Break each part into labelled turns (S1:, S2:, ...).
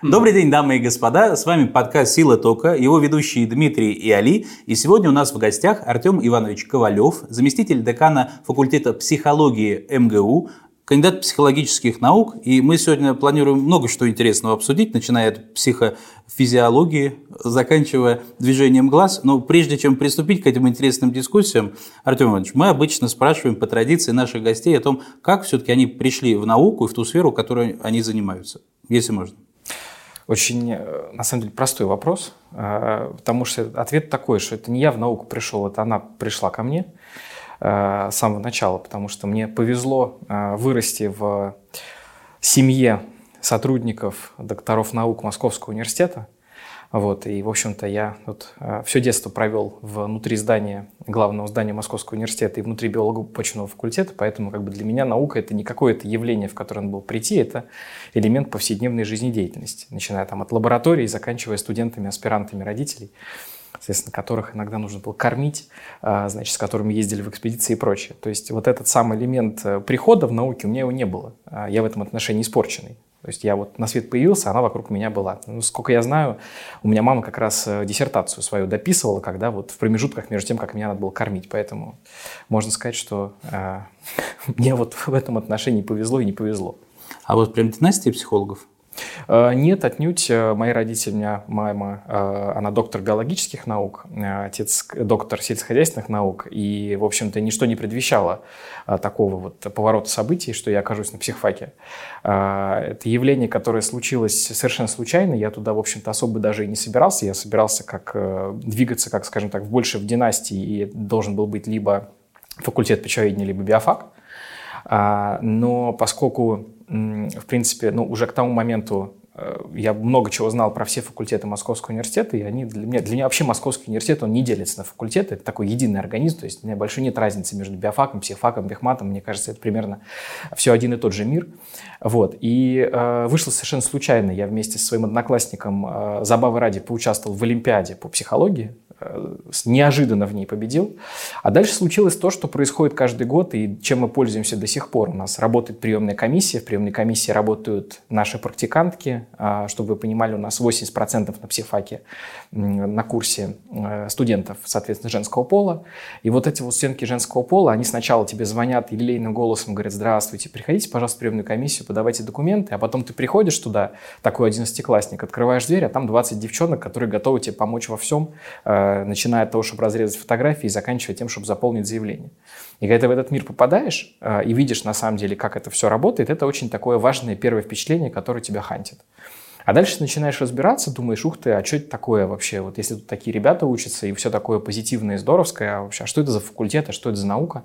S1: Добрый день, дамы и господа. С вами подкаст «Сила тока», его ведущие Дмитрий и Али. И сегодня у нас в гостях Артем Иванович Ковалев, заместитель декана факультета психологии МГУ, кандидат психологических наук, и мы сегодня планируем много что интересного обсудить, начиная от психофизиологии, заканчивая движением глаз. Но прежде чем приступить к этим интересным дискуссиям, Артем Иванович, мы обычно спрашиваем по традиции наших гостей о том, как все-таки они пришли в науку и в ту сферу, которой они занимаются, если можно.
S2: Очень, э, на самом деле, простой вопрос, э, потому что ответ такой, что это не я в науку пришел, это она пришла ко мне. Э, с самого начала, потому что мне повезло вырасти в семье сотрудников, докторов наук Московского университета. Вот, и, в общем-то, я вот, э, все детство провел внутри здания, главного здания Московского университета и внутри биолого-почвенного факультета, поэтому как бы для меня наука – это не какое-то явление, в которое надо было прийти, это элемент повседневной жизнедеятельности, начиная там от лаборатории заканчивая студентами, аспирантами родителей соответственно, которых иногда нужно было кормить, а, значит, с которыми ездили в экспедиции и прочее. То есть вот этот самый элемент э, прихода в науке у меня его не было. А я в этом отношении испорченный. То есть я вот на свет появился, она вокруг меня была. Ну, сколько я знаю, у меня мама как раз э, диссертацию свою дописывала, когда вот в промежутках между тем, как меня надо было кормить. Поэтому можно сказать, что э, мне вот в этом отношении повезло и не повезло.
S1: А вот прям династия психологов?
S2: Э, нет, отнюдь. Э, мои родители, у меня мама, э, она доктор биологических наук, отец доктор сельскохозяйственных наук, и, в общем-то, ничто не предвещало такого вот поворота событий, что я окажусь на психфаке. Это явление, которое случилось совершенно случайно, я туда, в общем-то, особо даже и не собирался, я собирался как двигаться, как, скажем так, больше в династии, и должен был быть либо факультет почвоведения, либо биофак, но поскольку в принципе, ну, уже к тому моменту э, я много чего знал про все факультеты Московского университета, и они для меня, для меня вообще Московский университет, он не делится на факультеты, это такой единый организм, то есть у меня большой нет разницы между биофаком, психфаком, бихматом, мне кажется, это примерно все один и тот же мир. Вот. И э, вышло совершенно случайно, я вместе со своим одноклассником э, забавы ради поучаствовал в Олимпиаде по психологии, неожиданно в ней победил. А дальше случилось то, что происходит каждый год и чем мы пользуемся до сих пор. У нас работает приемная комиссия, в приемной комиссии работают наши практикантки. А, чтобы вы понимали, у нас 80% на психфаке на курсе э, студентов, соответственно, женского пола. И вот эти вот студентки женского пола, они сначала тебе звонят и лилейным голосом говорят, здравствуйте, приходите, пожалуйста, в приемную комиссию, подавайте документы, а потом ты приходишь туда, такой одиннадцатиклассник, открываешь дверь, а там 20 девчонок, которые готовы тебе помочь во всем, э, начиная от того, чтобы разрезать фотографии и заканчивая тем, чтобы заполнить заявление. И когда ты в этот мир попадаешь э, и видишь на самом деле, как это все работает, это очень такое важное первое впечатление, которое тебя хантит. А дальше начинаешь разбираться, думаешь, ух ты, а что это такое вообще? Вот если тут такие ребята учатся, и все такое позитивное и здоровское, а вообще, а что это за факультет, а что это за наука?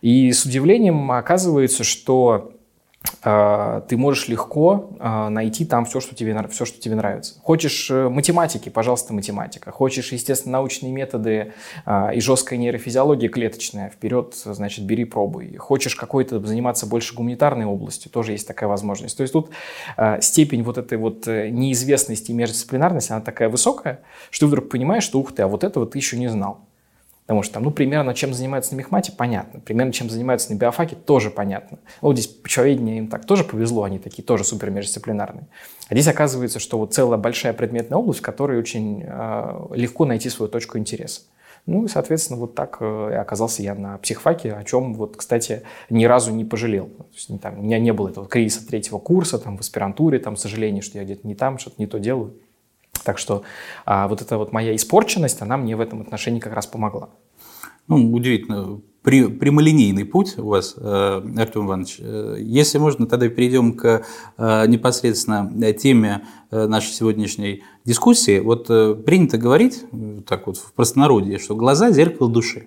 S2: И с удивлением оказывается, что ты можешь легко а, найти там все, что тебе, все, что тебе нравится. Хочешь э, математики, пожалуйста, математика. Хочешь, естественно, научные методы а, и жесткая нейрофизиология клеточная, вперед, значит, бери, пробуй. Хочешь какой-то заниматься больше гуманитарной областью, тоже есть такая возможность. То есть тут степень вот этой вот э, неизвестности и междисциплинарности, она такая высокая, что ты вдруг понимаешь, что ух ты, а вот этого ты еще не знал. Потому что там, ну, примерно чем занимаются на мехмате, понятно. Примерно чем занимаются на биофаке, тоже понятно. Вот здесь почвоведение им так тоже повезло, они такие тоже супер междисциплинарные. А здесь оказывается, что вот целая большая предметная область, в которой очень э, легко найти свою точку интереса. Ну и, соответственно, вот так э, оказался я на психфаке, о чем, вот, кстати, ни разу не пожалел. То есть, там, у меня не было этого кризиса третьего курса, там, в аспирантуре, там, сожаление, что я где-то не там, что-то не то делаю. Так что а, вот эта вот моя испорченность, она мне в этом отношении как раз помогла.
S1: Ну, удивительно, при, прямолинейный путь у вас, э, Артем Иванович. Э, если можно, тогда перейдем к э, непосредственно теме нашей сегодняшней дискуссии. Вот принято говорить, так вот в простонародье, что глаза – зеркало души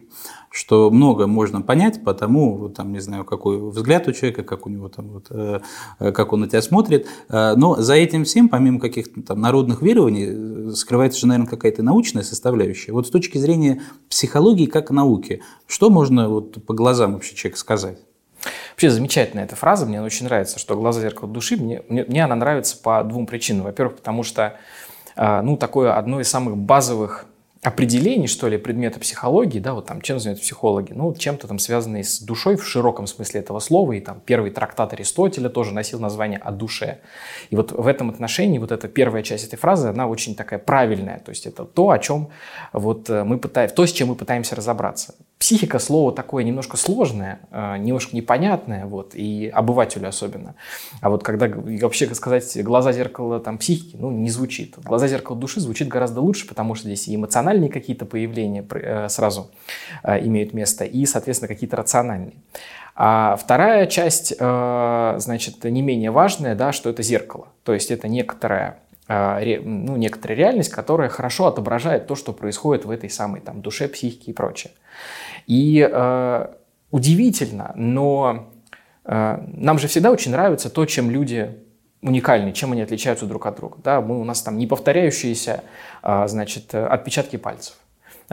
S1: что много можно понять по тому, вот, там, не знаю, какой взгляд у человека, как у него там, вот, э, как он на тебя смотрит. Э, но за этим всем, помимо каких-то там народных верований, э, скрывается же, наверное, какая-то научная составляющая. Вот с точки зрения психологии как науки, что можно вот по глазам вообще человека сказать?
S2: Вообще замечательная эта фраза, мне очень нравится, что глаза зеркало души. Мне, мне, она нравится по двум причинам. Во-первых, потому что ну, такое одно из самых базовых определений, что ли, предмета психологии, да, вот там чем занимаются психологи, ну, чем-то там связанные с душой в широком смысле этого слова, и там первый трактат Аристотеля тоже носил название «О душе». И вот в этом отношении вот эта первая часть этой фразы, она очень такая правильная, то есть это то, о чем вот э, мы пытаемся, то, с чем мы пытаемся разобраться. Психика слово такое немножко сложное, э, немножко непонятное, вот, и обывателю особенно. А вот когда вообще сказать глаза зеркала там психики, ну, не звучит. Глаза зеркала души звучит гораздо лучше, потому что здесь и эмоциональные какие-то появления э, сразу э, имеют место, и, соответственно, какие-то рациональные. А вторая часть, значит, не менее важная, да, что это зеркало. То есть это некоторая ну, некоторая реальность, которая хорошо отображает то, что происходит в этой самой там, душе, психике и прочее. И э, удивительно, но э, нам же всегда очень нравится то, чем люди уникальны, чем они отличаются друг от друга. Да, мы, у нас там не повторяющиеся э, значит, отпечатки пальцев.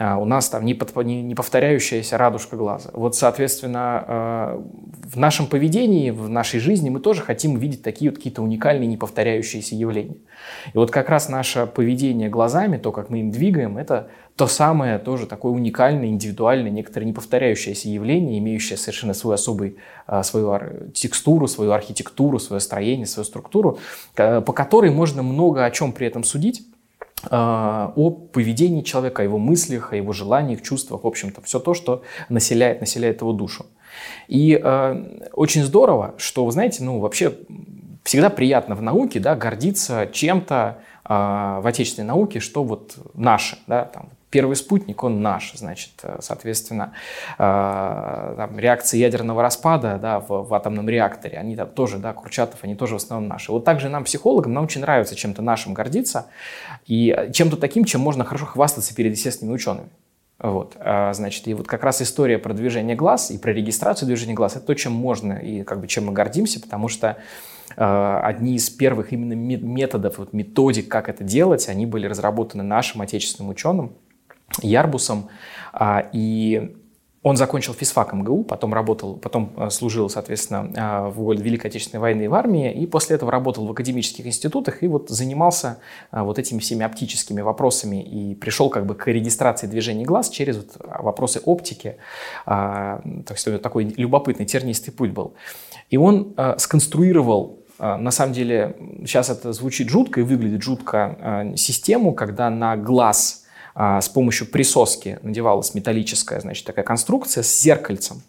S2: А, у нас там не, под, не, не повторяющаяся радужка глаза. Вот, соответственно, э, в нашем поведении, в нашей жизни мы тоже хотим видеть такие вот какие-то уникальные, не повторяющиеся явления. И вот как раз наше поведение глазами, то, как мы им двигаем, это то самое тоже такое уникальное, индивидуальное, некоторое неповторяющееся явление, имеющее совершенно свою особую э, свою текстуру, свою архитектуру, свое строение, свою структуру, по которой можно много о чем при этом судить, а, о поведении человека, о его мыслях, о его желаниях, чувствах, в общем-то, все то, что населяет, населяет его душу. И э, очень здорово, что, вы знаете, ну, вообще всегда приятно в науке, да, гордиться чем-то э, в отечественной науке, что вот наше, да, там, Первый спутник, он наш, значит, э, соответственно, э, там, реакции ядерного распада да, в, в атомном реакторе, они там тоже, да, Курчатов, они тоже в основном наши. Вот также нам, психологам, нам очень нравится чем-то нашим гордиться и чем-то таким, чем можно хорошо хвастаться перед естественными учеными. Вот, значит, и вот как раз история про движение глаз и про регистрацию движения глаз – это то, чем можно и как бы чем мы гордимся, потому что э, одни из первых именно методов, вот методик, как это делать, они были разработаны нашим отечественным ученым, Ярбусом, а, и он закончил физфак МГУ, потом работал, потом э, служил, соответственно, а, в Великой Отечественной войны в армии, и после этого работал в академических институтах и вот занимался а, вот этими всеми оптическими вопросами и пришел как бы к регистрации движений глаз через вот вопросы оптики. То есть такой любопытный, тернистый путь был. И он сконструировал на самом деле, сейчас это звучит жутко и выглядит жутко, систему, когда на глаз а, с помощью присоски надевалась металлическая, значит, такая конструкция с зеркальцем.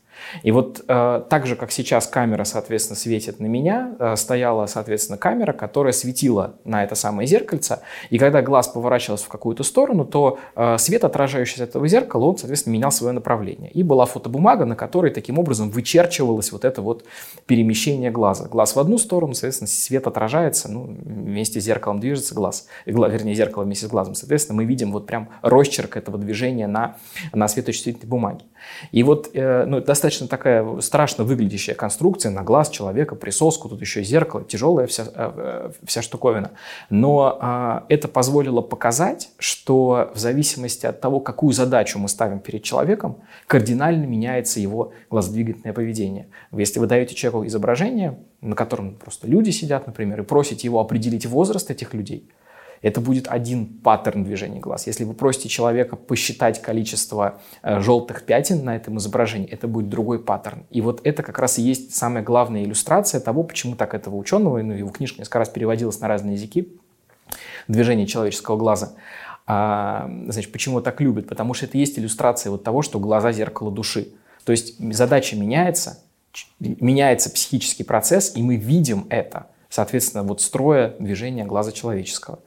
S2: И вот э, так же, как сейчас камера, соответственно, светит на меня, э, стояла, соответственно, камера, которая светила на это самое зеркальце. И когда глаз поворачивался в какую-то сторону, то э, свет, отражающийся от этого зеркала, он, соответственно, менял свое направление. И была фотобумага, на которой таким образом вычерчивалось вот это вот перемещение глаза. Глаз в одну сторону, соответственно, свет отражается, ну, вместе с зеркалом движется глаз, вернее, зеркало вместе с глазом. Соответственно, мы видим вот прям росчерк этого движения на, на светочувствительной бумаге. И вот э, ну, достаточно такая страшно выглядящая конструкция на глаз человека, присоску, тут еще зеркало, тяжелая вся, э, э, вся штуковина. Но а, это позволило показать, что в зависимости от того, какую задачу мы ставим перед человеком, кардинально меняется его глазодвигательное поведение. Если вы даете человеку изображение, на котором просто люди сидят, например, и просите его определить возраст этих людей – это будет один паттерн движения глаз. Если вы просите человека посчитать количество э, желтых пятен на этом изображении, это будет другой паттерн. И вот это как раз и есть самая главная иллюстрация того, почему так этого ученого, ну, его книжка несколько раз переводилась на разные языки, движение человеческого глаза. А, значит, почему так любят? Потому что это есть иллюстрация вот того, что глаза – зеркало души. То есть задача меняется, меняется психический процесс, и мы видим это, соответственно, вот строя движения глаза человеческого.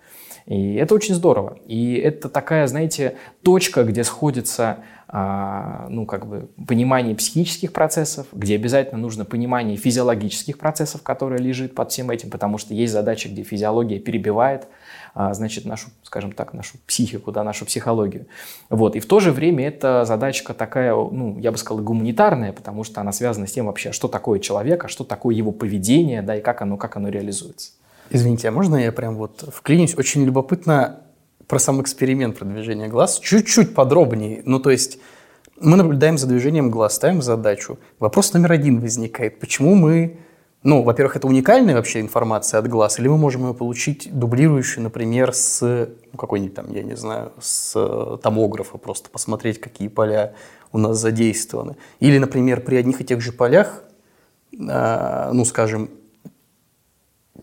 S2: И это очень здорово. И это такая, знаете, точка, где сходится а, ну, как бы понимание психических процессов, где обязательно нужно понимание физиологических процессов, которые лежит под всем этим, потому что есть задачи, где физиология перебивает, а, значит, нашу, скажем так, нашу психику, да, нашу психологию. Вот. И в то же время эта задачка такая, ну, я бы сказал, гуманитарная, потому что она связана с тем вообще, что такое человек, а что такое его поведение, да, и как оно, как оно реализуется.
S3: Извините, а можно я прям вот вклинюсь? Очень любопытно про сам эксперимент продвижения глаз. Чуть-чуть подробнее. Ну, то есть мы наблюдаем за движением глаз, ставим задачу. Вопрос номер один возникает. Почему мы Ну, во-первых, это уникальная вообще информация от глаз, или мы можем ее получить дублирующую, например, с ну, какой-нибудь там, я не знаю, с э, томографа, просто посмотреть, какие поля у нас задействованы. Или, например, при одних и тех же полях, э, ну, скажем,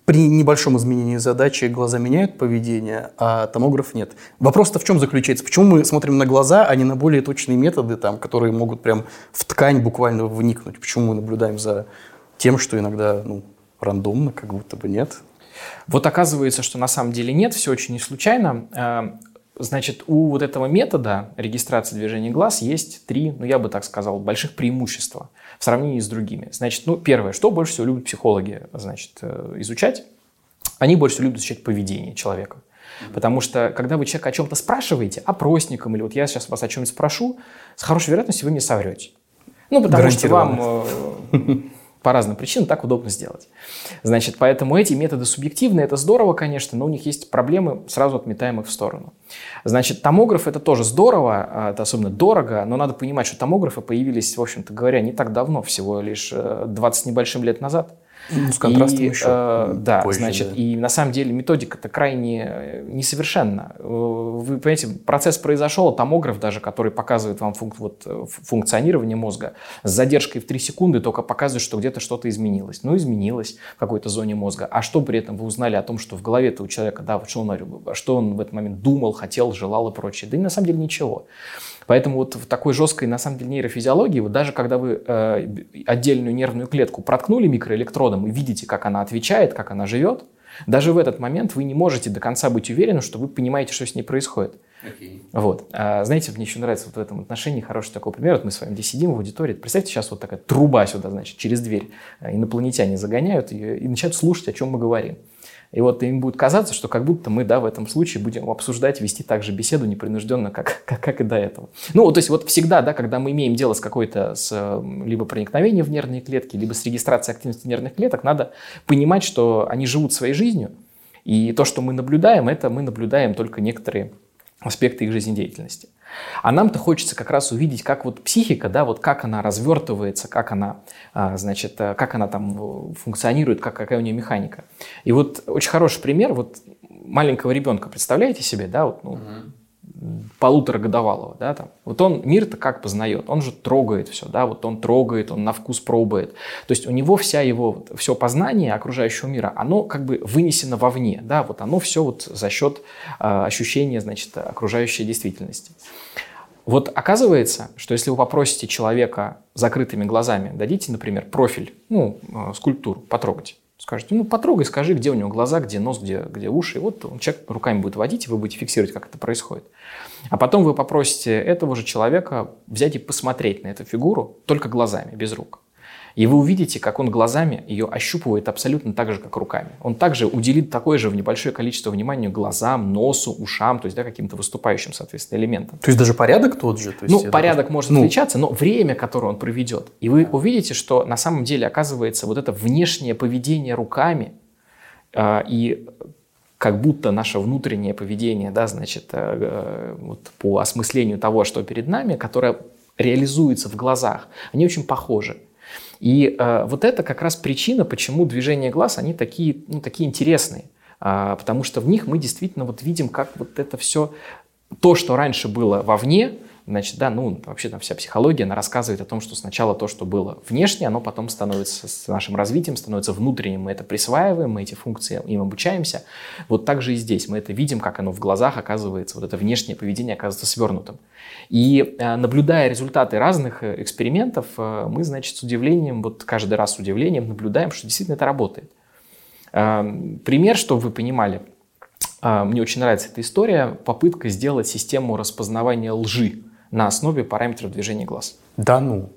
S3: при небольшом изменении задачи глаза меняют поведение, а томограф нет. Вопрос-то в чем заключается? Почему мы смотрим на глаза, а не на более точные методы, там, которые могут прям в ткань буквально вникнуть? Почему мы наблюдаем за тем, что иногда ну, рандомно, как будто бы нет.
S2: Вот оказывается, что на самом деле нет, все очень не случайно. Значит, у вот этого метода регистрации движения глаз есть три, ну я бы так сказал, больших преимущества в сравнении с другими. Значит, ну первое, что больше всего любят психологи, значит, э, изучать? Они больше всего любят изучать поведение человека. Потому что, когда вы человека о чем-то спрашиваете, опросником, или вот я сейчас вас о чем-нибудь спрошу, с хорошей вероятностью вы мне соврете. Ну, потому что вам по разным причинам так удобно сделать. Значит, поэтому эти методы субъективные, это здорово, конечно, но у них есть проблемы, сразу отметаем их в сторону. Значит, томограф это тоже здорово, а, это особенно дорого, но надо понимать, что томографы появились, в общем-то говоря, не так давно, всего лишь 20 э, небольшим лет назад.
S3: Ну, с контрастом
S2: и,
S3: еще.
S2: Э, да, позже, значит, да. и на самом деле методика-то крайне э, несовершенна. Э, вы понимаете, процесс произошел, томограф даже, который показывает вам функ, вот, э, функционирование мозга, с задержкой в 3 секунды только показывает, что где-то что-то изменилось. Ну, изменилось в какой-то зоне мозга. А что при этом вы узнали о том, что в голове-то у человека, да, что он, что он в этот момент думал, хотел, желал и прочее? Да и на самом деле ничего. Поэтому вот в такой жесткой, на самом деле, нейрофизиологии, вот даже когда вы э, отдельную нервную клетку проткнули микроэлектродом и видите, как она отвечает, как она живет, даже в этот момент вы не можете до конца быть уверены, что вы понимаете, что с ней происходит. Okay. Вот. А, знаете, мне еще нравится вот в этом отношении хороший такой пример. Вот мы с вами здесь сидим в аудитории. Представьте, сейчас вот такая труба сюда, значит, через дверь э, инопланетяне загоняют ее и начинают слушать, о чем мы говорим. И вот им будет казаться, что как будто мы, да, в этом случае будем обсуждать, вести также беседу непринужденно, как, как, как и до этого. Ну, то есть вот всегда, да, когда мы имеем дело с какой-то, с либо проникновением в нервные клетки, либо с регистрацией активности нервных клеток, надо понимать, что они живут своей жизнью, и то, что мы наблюдаем, это мы наблюдаем только некоторые аспекты их жизнедеятельности. А нам-то хочется как раз увидеть, как вот психика, да, вот как она развертывается, как она, а, значит, э, как она там э, функционирует, как, какая у нее механика. И вот очень хороший пример, вот маленького ребенка, представляете себе, да, вот, ну, угу полуторагодовалого, да, там, вот он мир-то как познает, он же трогает все, да, вот он трогает, он на вкус пробует, то есть у него вся его, все познание окружающего мира, оно как бы вынесено вовне, да, вот оно все вот за счет э, ощущения, значит, окружающей действительности. Вот оказывается, что если вы попросите человека закрытыми глазами, дадите, например, профиль, ну, э, скульптуру, потрогать, Скажете, ну потрогай, скажи, где у него глаза, где нос, где, где уши. И вот он, человек руками будет водить, и вы будете фиксировать, как это происходит. А потом вы попросите этого же человека взять и посмотреть на эту фигуру только глазами, без рук. И вы увидите, как он глазами ее ощупывает абсолютно так же, как руками. Он также уделит такое же небольшое количество внимания глазам, носу, ушам, то есть да, каким-то выступающим, соответственно, элементам.
S3: То есть даже порядок тот же? То есть
S2: ну, порядок это... может ну... отличаться, но время, которое он проведет. И вы увидите, что на самом деле оказывается вот это внешнее поведение руками э, и как будто наше внутреннее поведение, да, значит, э, э, вот по осмыслению того, что перед нами, которое реализуется в глазах, они очень похожи. И э, вот это как раз причина, почему движения глаз, они такие, ну, такие интересные. А, потому что в них мы действительно вот видим, как вот это все, то, что раньше было вовне, Значит, да, ну, вообще там вся психология, она рассказывает о том, что сначала то, что было внешне, оно потом становится с нашим развитием, становится внутренним, мы это присваиваем, мы эти функции им обучаемся. Вот так же и здесь мы это видим, как оно в глазах оказывается, вот это внешнее поведение оказывается свернутым. И э, наблюдая результаты разных э, экспериментов, э, мы, значит, с удивлением, вот каждый раз с удивлением наблюдаем, что действительно это работает. Пример, чтобы вы понимали, мне очень нравится эта история, попытка сделать систему распознавания лжи на основе параметров движения глаз.
S3: Да ну?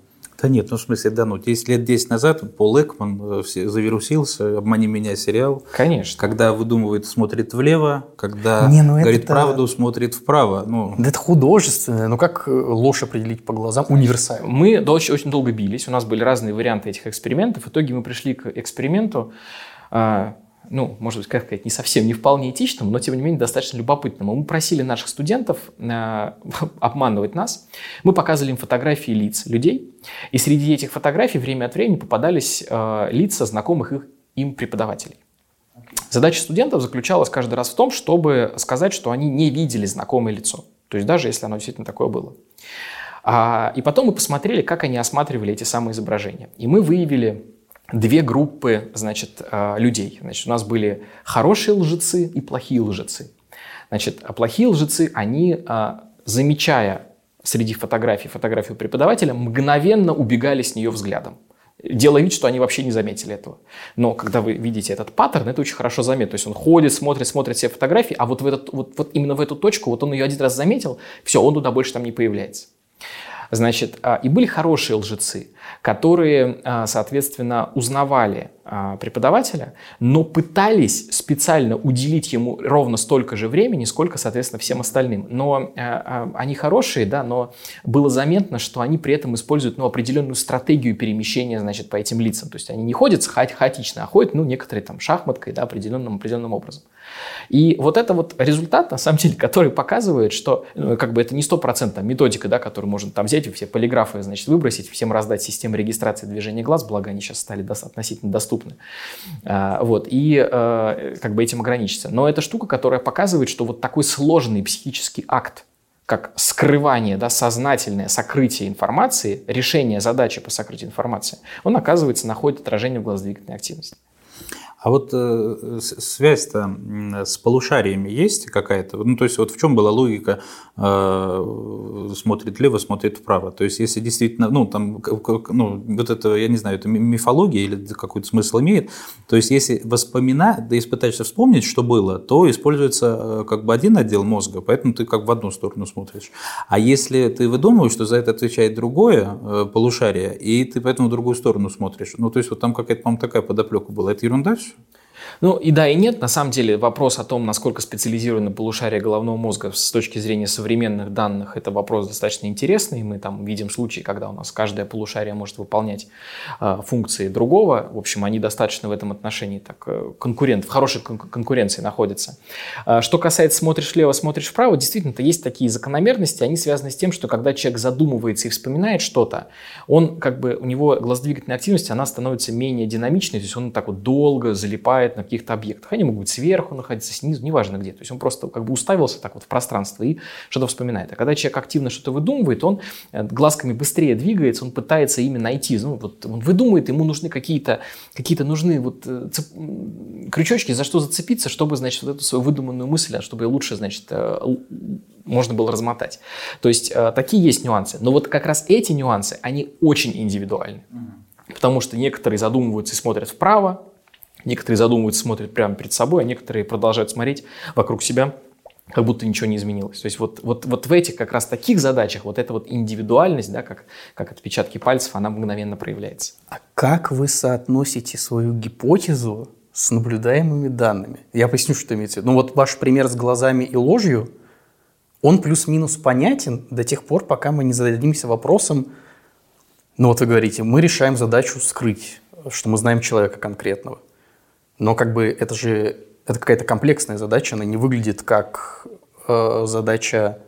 S1: Да нет, ну в смысле, да ну. 10 лет 10 назад Пол Экман э, завирусился, «Обмани меня» сериал.
S2: Конечно.
S1: Когда выдумывает, смотрит влево, когда Не, ну говорит это... правду, смотрит вправо. Ну.
S3: Да это художественное. Ну как э, ложь определить по глазам? Универсально.
S2: Мы очень, очень долго бились, у нас были разные варианты этих экспериментов. В итоге мы пришли к эксперименту, а, ну, может быть, как сказать, не совсем, не вполне этичным, но, тем не менее, достаточно любопытным. Мы просили наших студентов э, обманывать нас. Мы показывали им фотографии лиц людей, и среди этих фотографий время от времени попадались э, лица знакомых их, им преподавателей. Задача студентов заключалась каждый раз в том, чтобы сказать, что они не видели знакомое лицо. То есть даже если оно действительно такое было. А, и потом мы посмотрели, как они осматривали эти самые изображения. И мы выявили две группы значит, а, людей. Значит, у нас были хорошие лжецы и плохие лжецы. Значит, а плохие лжецы, они, а, замечая среди фотографий фотографию преподавателя, мгновенно убегали с нее взглядом делая вид, что они вообще не заметили этого. Но когда вы видите этот паттерн, это очень хорошо заметно. То есть он ходит, смотрит, смотрит все фотографии, а вот, в этот, вот, вот именно в эту точку, вот он ее один раз заметил, все, он туда больше там не появляется. Значит, а, и были хорошие лжецы, которые, а, соответственно, узнавали а, преподавателя, но пытались специально уделить ему ровно столько же времени, сколько, соответственно, всем остальным. Но они хорошие, да, но было заметно, что они при этом используют ну, определенную стратегию перемещения, значит, по этим лицам. То есть они не ходят ха хаотично, а ходят, ну, некоторые там шахматкой, да, определенным, определенным образом. И вот это вот результат, на самом деле, который показывает, что ну, как бы это не стопроцентная методика, да, которую можно там взять, все полиграфы, значит, выбросить, всем раздать систему регистрации движения глаз, благо они сейчас стали относительно доступны. А, вот, и а, как бы этим ограничиться. Но это штука, которая показывает, что вот такой сложный психический акт, как скрывание, да, сознательное сокрытие информации, решение задачи по сокрытию информации, он, оказывается, находит отражение в глазодвигательной активности.
S1: А вот э, связь-то с полушариями есть какая-то? Ну, то есть, вот в чем была логика э, смотрит влево, смотрит вправо? То есть, если действительно, ну, там, ну, вот это, я не знаю, это мифология или какой-то смысл имеет, то есть, если воспоминать, да, если пытаешься вспомнить, что было, то используется э, как бы один отдел мозга, поэтому ты как в одну сторону смотришь. А если ты выдумываешь, что за это отвечает другое э, полушарие, и ты поэтому в другую сторону смотришь, ну, то есть, вот там какая-то, по-моему, такая подоплека была, это ерунда все? isso?
S2: Ну и да, и нет. На самом деле вопрос о том, насколько специализированы полушария головного мозга с точки зрения современных данных, это вопрос достаточно интересный. Мы там видим случаи, когда у нас каждое полушарие может выполнять э, функции другого. В общем, они достаточно в этом отношении так э, конкурент, в хорошей кон- конкуренции находятся. Э, что касается смотришь влево, смотришь вправо, действительно-то есть такие закономерности, они связаны с тем, что когда человек задумывается и вспоминает что-то, он как бы, у него глаздвигательная активность, она становится менее динамичной, то есть он так вот долго залипает на каких-то объектах. Они могут быть сверху находиться, снизу, неважно где. То есть он просто как бы уставился так вот в пространство и что-то вспоминает. А когда человек активно что-то выдумывает, он э, глазками быстрее двигается, он пытается ими найти. Ну, вот он выдумывает, ему нужны какие-то какие нужны вот э, цеп... крючочки, за что зацепиться, чтобы, значит, вот эту свою выдуманную мысль, а чтобы лучше, значит, э, можно было размотать. То есть такие есть нюансы. Но вот как раз эти нюансы, они очень индивидуальны. Потому что некоторые задумываются и смотрят вправо, Некоторые задумываются, смотрят прямо перед собой, а некоторые продолжают смотреть вокруг себя, как будто ничего не изменилось. То есть вот, вот, вот в этих как раз таких задачах вот эта вот индивидуальность, да, как, как отпечатки пальцев, она мгновенно проявляется.
S3: А как вы соотносите свою гипотезу с наблюдаемыми данными? Я поясню, что имеется в виду. Ну вот ваш пример с глазами и ложью, он плюс-минус понятен до тех пор, пока мы не зададимся вопросом, ну вот вы говорите, мы решаем задачу скрыть, что мы знаем человека конкретного – но как бы это же это какая-то комплексная задача, она не выглядит как э, задача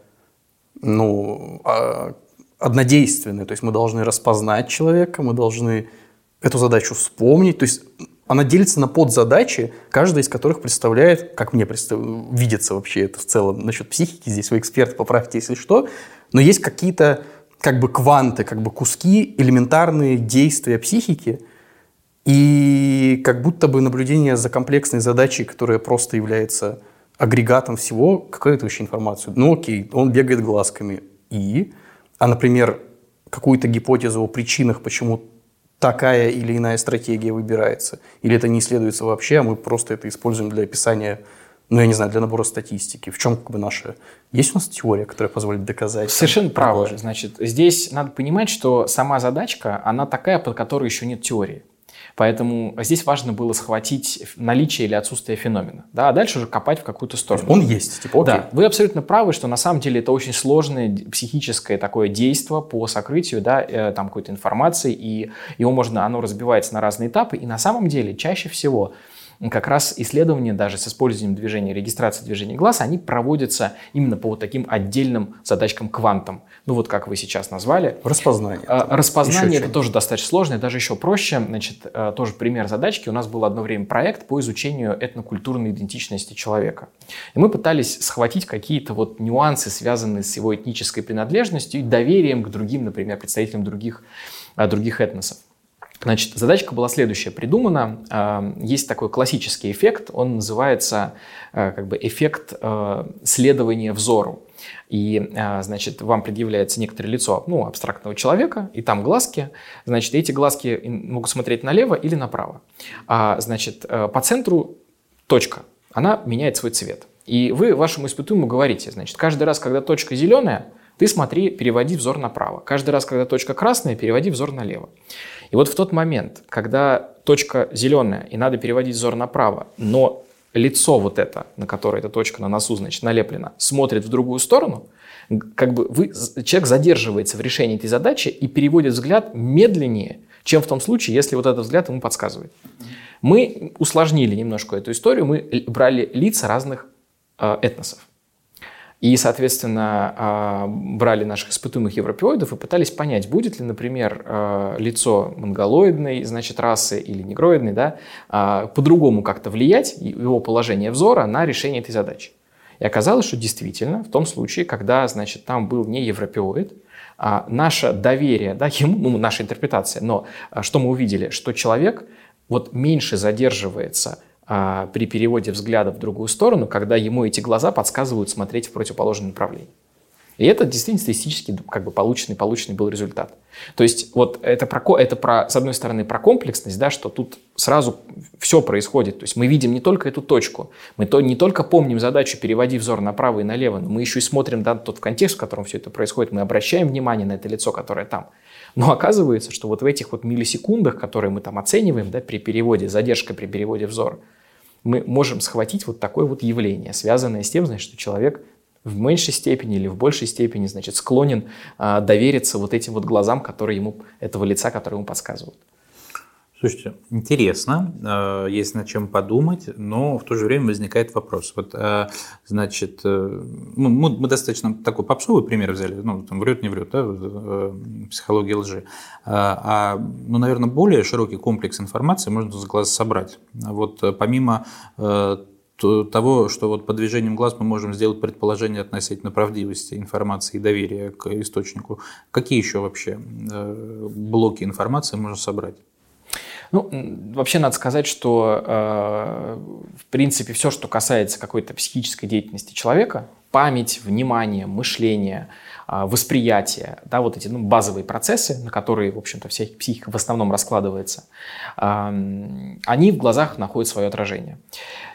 S3: ну, э, однодейственная. То есть мы должны распознать человека, мы должны эту задачу вспомнить. То есть она делится на подзадачи, каждая из которых представляет, как мне представ... видится вообще это в целом насчет психики, здесь вы эксперт, поправьте, если что, но есть какие-то как бы кванты, как бы куски, элементарные действия психики – и как будто бы наблюдение за комплексной задачей, которая просто является агрегатом всего, какую-то вообще информацию. Ну окей, он бегает глазками. И? А, например, какую-то гипотезу о причинах, почему такая или иная стратегия выбирается. Или это не исследуется вообще, а мы просто это используем для описания, ну, я не знаю, для набора статистики. В чем как бы наша... Есть у нас теория, которая позволит доказать?
S2: Совершенно правы. Значит, здесь надо понимать, что сама задачка, она такая, под которой еще нет теории. Поэтому здесь важно было схватить наличие или отсутствие феномена. Да, а дальше уже копать в какую-то сторону.
S3: Он есть, типа, окей.
S2: Да, вы абсолютно правы, что на самом деле это очень сложное психическое такое действие по сокрытию да, э, там какой-то информации, и его можно, оно разбивается на разные этапы, и на самом деле чаще всего как раз исследования даже с использованием движения, регистрации движения глаз, они проводятся именно по вот таким отдельным задачкам квантам. Ну вот как вы сейчас назвали.
S3: Распознание.
S2: А, распознание это тоже достаточно сложно, даже еще проще. Значит, э, тоже пример задачки. У нас был одно время проект по изучению этнокультурной идентичности человека. И мы пытались схватить какие-то вот нюансы, связанные с его этнической принадлежностью и доверием к другим, например, представителям других, э, других этносов. Значит, задачка была следующая придумана. Э, есть такой классический эффект, он называется как бы эффект следования взору. И, значит, вам предъявляется некоторое лицо, ну, абстрактного человека, и там глазки. Значит, эти глазки могут смотреть налево или направо. А, значит, по центру точка, она меняет свой цвет. И вы вашему испытуемому говорите, значит, каждый раз, когда точка зеленая, ты смотри, переводи взор направо. Каждый раз, когда точка красная, переводи взор налево. И вот в тот момент, когда точка зеленая, и надо переводить взор направо, но лицо вот это, на которое эта точка на носу, значит, налеплена, смотрит в другую сторону, как бы вы, человек задерживается в решении этой задачи и переводит взгляд медленнее, чем в том случае, если вот этот взгляд ему подсказывает. Мы усложнили немножко эту историю, мы брали лица разных э, этносов. И, соответственно, э, брали наших испытуемых европеоидов и пытались понять, будет ли, например, э, лицо монголоидной, значит, расы или негроидной, да, по-другому как-то влиять, его положение взора на решение этой задачи. И оказалось, что действительно, в том случае, когда, значит, там был не европеоид, а наше доверие, да, ему, ну, наша интерпретация, но что мы увидели, что человек вот меньше задерживается а, при переводе взгляда в другую сторону, когда ему эти глаза подсказывают смотреть в противоположном направлении. И это действительно статистически как бы полученный, полученный был результат. То есть вот это про, это про, с одной стороны, про комплексность, да, что тут сразу все происходит. То есть мы видим не только эту точку, мы то, не только помним задачу переводи взор направо и налево, но мы еще и смотрим да, тот контекст, в котором все это происходит, мы обращаем внимание на это лицо, которое там. Но оказывается, что вот в этих вот миллисекундах, которые мы там оцениваем да, при переводе, задержка при переводе взора, мы можем схватить вот такое вот явление, связанное с тем, значит, что человек в меньшей степени или в большей степени, значит, склонен а, довериться вот этим вот глазам, которые ему, этого лица, которые ему подсказывают.
S1: Слушайте, интересно, э, есть над чем подумать, но в то же время возникает вопрос. Вот, э, значит, э, ну, мы достаточно такой попсовый пример взяли, ну, там, врет, не врет, да, психология лжи. А, ну, наверное, более широкий комплекс информации можно с глаз собрать. Вот помимо того, что вот по движением глаз мы можем сделать предположение относительно правдивости информации и доверия к источнику. Какие еще вообще блоки информации можно собрать?
S2: Ну, вообще надо сказать, что, э, в принципе, все, что касается какой-то психической деятельности человека, память, внимание, мышление, восприятие, да, вот эти ну, базовые процессы, на которые, в общем-то, вся психика в основном раскладывается, они в глазах находят свое отражение.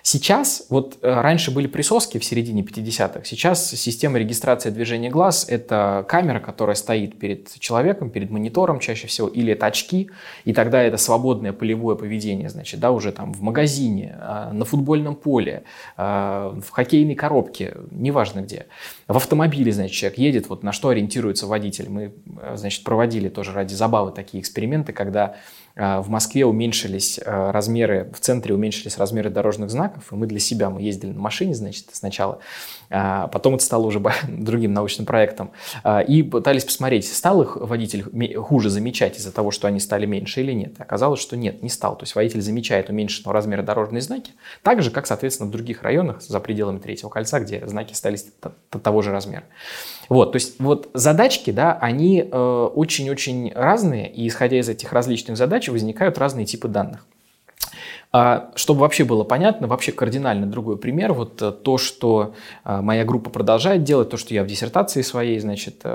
S2: Сейчас, вот э, раньше были присоски в середине 50-х, сейчас система регистрации движения глаз – это камера, которая стоит перед человеком, перед монитором чаще всего, или это очки, и тогда это свободное полевое поведение, значит, да, уже там в магазине, а, на футбольном поле, а, в хоккейной коробке, неважно где. В автомобиле, значит, человек едет, вот на что ориентируется водитель. Мы, э, значит, проводили тоже ради забавы такие эксперименты, когда в Москве уменьшились а, размеры, в центре уменьшились размеры дорожных знаков, и мы для себя, мы ездили на машине, значит, сначала, а, потом это стало уже другим научным проектом, и пытались посмотреть, стал их водитель хуже замечать из-за того, что они стали меньше или нет. Оказалось, что нет, не стал. То есть водитель замечает уменьшенного размера дорожные знаки, так же, как, соответственно, в других районах за пределами третьего кольца, где знаки стали того же размера. Вот, то есть вот задачки, да, они э, очень-очень разные, и исходя из этих различных задач возникают разные типы данных. А, чтобы вообще было понятно, вообще кардинально другой пример, вот э, то, что э, моя группа продолжает делать, то, что я в диссертации своей, значит,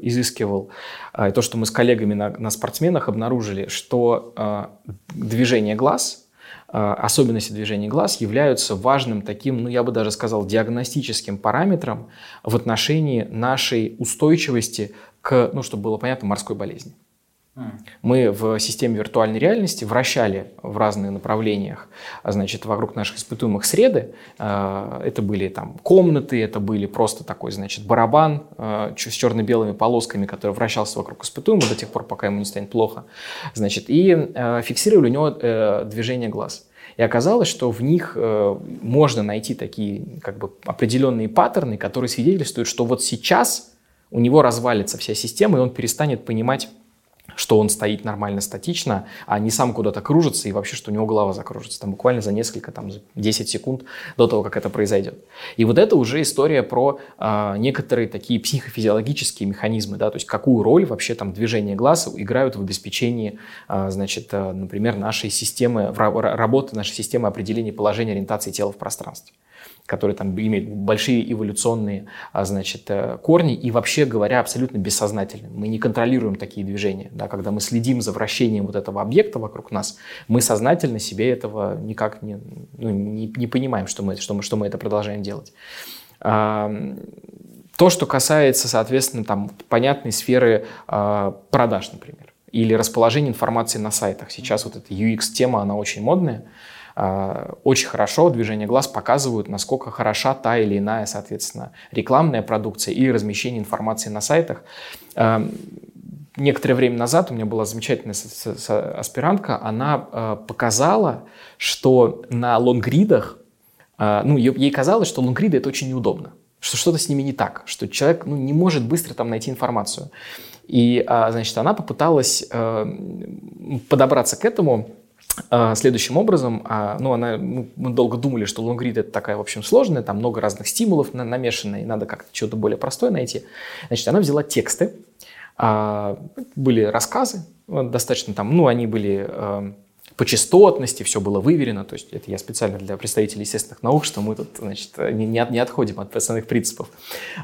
S2: изыскивал, и то, что мы с коллегами на, на спортсменах обнаружили, что движение глаз – а, особенности движения глаз являются важным таким, ну я бы даже сказал, диагностическим параметром в отношении нашей устойчивости к, ну чтобы было понятно, морской болезни. Мы в системе виртуальной реальности вращали в разных направлениях, а, значит, вокруг наших испытуемых среды. А, это были там комнаты, это были просто такой, значит, барабан а, с черно-белыми полосками, который вращался вокруг испытуемого до тех пор, пока ему не станет плохо. Значит, и фиксировали у него э, движение глаз. И оказалось, что в них э, можно найти такие как бы определенные паттерны, которые свидетельствуют, что вот сейчас у него развалится вся система, и он перестанет понимать что он стоит нормально статично, а не сам куда-то кружится и вообще, что у него голова закружится. Там буквально за несколько, там, за 10 секунд до того, как это произойдет. И вот это уже история про э, некоторые такие психофизиологические механизмы, да, то есть какую роль вообще там движения глаз играют в обеспечении, э, значит, э, например, нашей системы, работы нашей системы определения положения ориентации тела в пространстве которые там имеют большие эволюционные, а, значит, э, корни и вообще говоря абсолютно бессознательны. Мы не контролируем такие движения. Да, когда мы следим за вращением вот этого объекта вокруг нас, мы сознательно себе этого никак не, ну, не, не понимаем, что мы, что, мы, что мы это продолжаем делать. А, то, что касается, соответственно, там, понятной сферы а, продаж, например, или расположения информации на сайтах. Сейчас вот эта UX-тема, она очень модная. А, очень хорошо движение глаз показывают, насколько хороша та или иная, соответственно, рекламная продукция или размещение информации на сайтах. А, некоторое время назад у меня была замечательная аспирантка, она а, показала, что на лонгридах, ну, ей казалось, что лонгриды это очень неудобно, что что-то с ними не так, что человек ну, не может быстро там найти информацию. И, значит, она попыталась подобраться к этому, следующим образом, а, ну, она, мы долго думали, что лонгрид это такая, в общем, сложная, там много разных стимулов намешано, и надо как-то что-то более простое найти. Значит, она взяла тексты, а, были рассказы, достаточно там, ну, они были по частотности, все было выверено, то есть это я специально для представителей естественных наук, что мы тут, значит, не, не, не отходим от основных принципов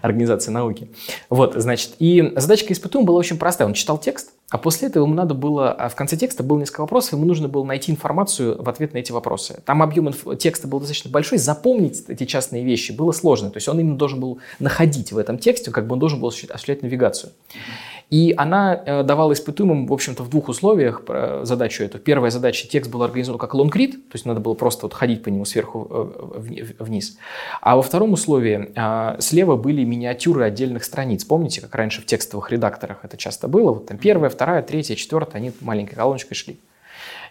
S2: организации науки. Вот, значит, и задачка испытуемого была очень простая. Он читал текст, а после этого ему надо было, а в конце текста было несколько вопросов, ему нужно было найти информацию в ответ на эти вопросы. Там объем текста был достаточно большой, запомнить эти частные вещи было сложно. То есть он именно должен был находить в этом тексте, как бы он должен был осуществлять навигацию. И она э, давала испытуемым, в общем-то, в двух условиях задачу эту. Первая задача, текст был организован как лонгрид, то есть надо было просто вот ходить по нему сверху э, вниз. А во втором условии слева были миниатюры отдельных страниц. Помните, как раньше в текстовых редакторах это часто было? Вот там первая, вторая, третья, четвертая, они маленькой колоночкой шли.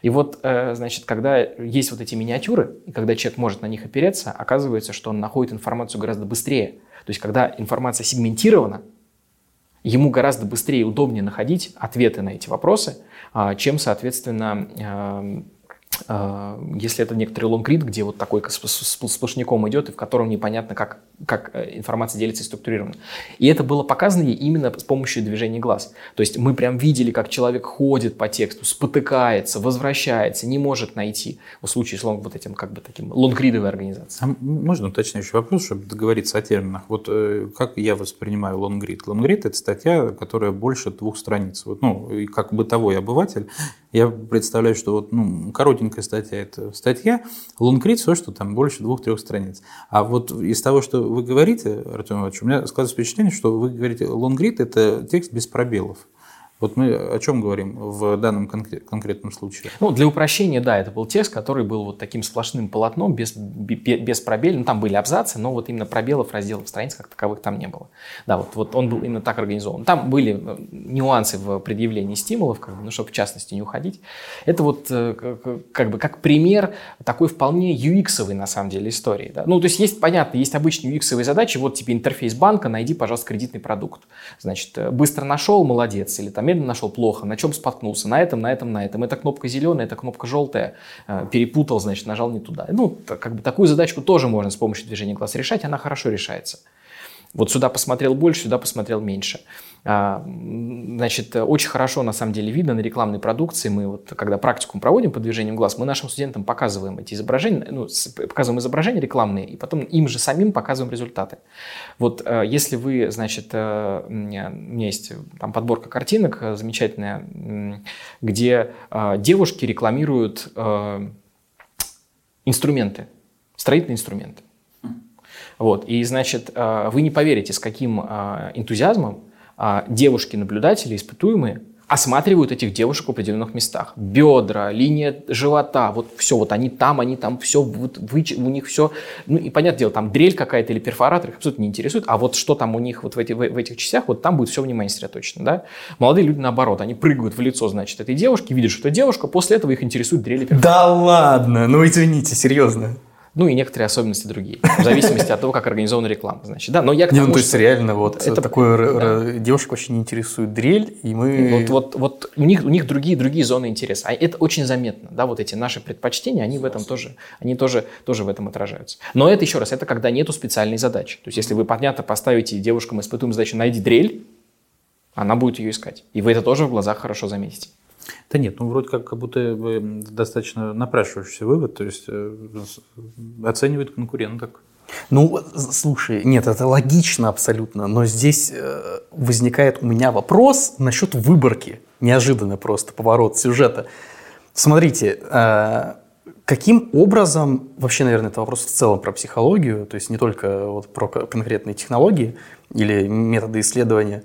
S2: И вот, э, значит, когда есть вот эти миниатюры, и когда человек может на них опереться, оказывается, что он находит информацию гораздо быстрее. То есть, когда информация сегментирована, ему гораздо быстрее и удобнее находить ответы на эти вопросы, а, чем, соответственно, а, если это некоторый лонгрид, где вот такой сплошняком идет, и в котором непонятно, как, как э, информация делится и структурирована. И это было показано именно с помощью движения глаз. То есть мы прям видели, как человек ходит по тексту, спотыкается, возвращается, не может найти. В случае с лонг, вот этим как бы таким лонгридовой организацией.
S1: А можно уточняющий вопрос, чтобы договориться о терминах? Вот э, как я воспринимаю лонгрид? Лонгрид – это статья, которая больше двух страниц. Вот, ну, и как бытовой обыватель я представляю, что вот, ну, коротенькая статья – это статья, лонгрид – все, что там больше двух-трех страниц. А вот из того, что вы говорите, Артем Иванович, у меня складывается впечатление, что вы говорите, лонгрид – это текст без пробелов. Вот мы о чем говорим в данном конкретном случае?
S2: Ну, для упрощения, да, это был текст, который был вот таким сплошным полотном, без, без пробелов. Ну, там были абзацы, но вот именно пробелов, разделов страниц как таковых там не было. Да, вот, вот он был именно так организован. Там были э, нюансы в предъявлении стимулов, как бы, ну, чтобы в частности не уходить. Это вот э, как бы как пример такой вполне UX-овой на самом деле истории. Да? Ну, то есть есть, понятно, есть обычные UX-овые задачи, вот тебе интерфейс банка, найди, пожалуйста, кредитный продукт. Значит, э, быстро нашел, молодец, или там медленно нашел, плохо. На чем споткнулся? На этом, на этом, на этом. Эта кнопка зеленая, эта кнопка желтая. Э, перепутал, значит, нажал не туда. Ну, как бы такую задачку тоже можно с помощью движения глаз решать, она хорошо решается. Вот сюда посмотрел больше, сюда посмотрел меньше. А, значит, очень хорошо на самом деле видно на рекламной продукции. Мы вот, когда практикум проводим по движением глаз, мы нашим студентам показываем эти изображения, ну, показываем изображения рекламные, и потом им же самим показываем результаты. Вот э, если вы, значит, э, у меня есть там подборка картинок э, замечательная, где девушки рекламируют инструменты, строительные инструменты. Вот. И, значит, вы не поверите, с каким энтузиазмом девушки-наблюдатели, испытуемые, осматривают этих девушек в определенных местах. Бедра, линия живота, вот все, вот они там, они там, все, вот, вы, у них все, ну и понятное дело, там дрель какая-то или перфоратор их абсолютно не интересует, а вот что там у них вот в, эти, в, в этих частях, вот там будет все внимание сосредоточено, да. Молодые люди наоборот, они прыгают в лицо, значит, этой девушки, видят, что это девушка, после этого их интересует дрель и перфоратор.
S3: Да ладно, ну извините, серьезно.
S2: Ну и некоторые особенности другие, в зависимости от того, как организована реклама, значит, да. Но я к тому,
S3: Не, ну, то
S2: что-
S3: есть реально вот
S2: это-
S3: такое
S2: да.
S3: девушек не интересует дрель, и мы...
S2: Вот, вот, вот у них, у них другие, другие зоны интереса. А это очень заметно, да, вот эти наши предпочтения, они в этом тоже, они тоже, тоже в этом отражаются. Но это еще раз, это когда нету специальной задачи. То есть, если вы, понятно, поставите девушкам испытуемую задачу «найди дрель», она будет ее искать. И вы это тоже в глазах хорошо заметите.
S1: Да нет, ну вроде как, как будто достаточно напрашивающийся вывод, то есть э, оценивает конкуренток.
S3: Ну, слушай, нет, это логично абсолютно, но здесь э, возникает у меня вопрос насчет выборки. Неожиданно просто поворот сюжета. Смотрите, э, каким образом, вообще, наверное, это вопрос в целом про психологию, то есть не только вот про ко- конкретные технологии или методы исследования,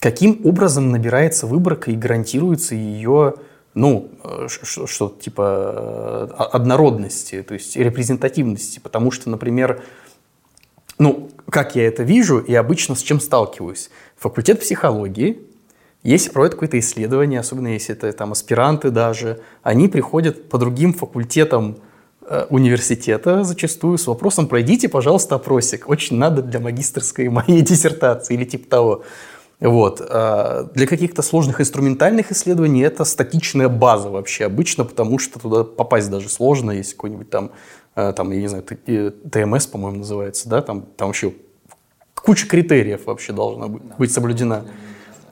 S3: каким образом набирается выборка и гарантируется ее, ну, э, что-то типа э, однородности, то есть репрезентативности, потому что, например, ну, как я это вижу и обычно с чем сталкиваюсь. Факультет психологии, если проводят какое-то исследование, особенно если это там аспиранты даже, они приходят по другим факультетам э, университета зачастую с вопросом «пройдите, пожалуйста, опросик, очень надо для магистрской моей диссертации» или типа того. Вот. А Для каких-то сложных инструментальных исследований это статичная база вообще обычно, потому что туда попасть даже сложно, если какой-нибудь там, э, там я не знаю, э, ТМС, по-моему, называется, да, там, там вообще куча критериев вообще должна быть, соблюдена.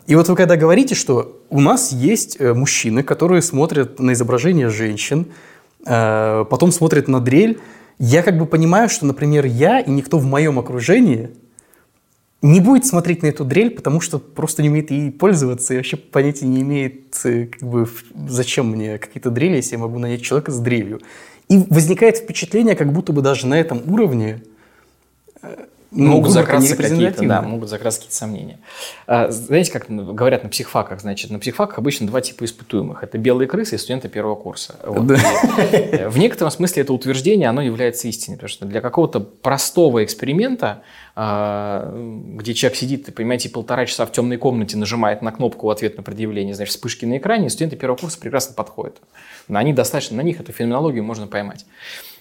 S3: И вот вы когда говорите, что у нас есть э, мужчины, которые смотрят на изображение женщин, э, потом смотрят на дрель, я как бы понимаю, что, например, я и никто в моем окружении не будет смотреть на эту дрель, потому что просто не умеет ей пользоваться и вообще понятия не имеет, э, как бы, зачем мне какие-то дрели, если я могу нанять человека с дрелью. И возникает впечатление, как будто бы даже на этом уровне э, ну,
S2: могут закрасться какие-то, да, могут закрасться какие-то сомнения. А, знаете, как говорят на психфаках, значит, на психфаках обычно два типа испытуемых. Это белые крысы и студенты первого курса. Вот.
S3: Да.
S2: И, э, в некотором смысле это утверждение, оно является истиной, потому что для какого-то простого эксперимента, а, где человек сидит, понимаете, полтора часа в темной комнате, нажимает на кнопку в ответ на предъявление, значит, вспышки на экране, студенты первого курса прекрасно подходят. Них достаточно, на них эту феноменологию можно поймать.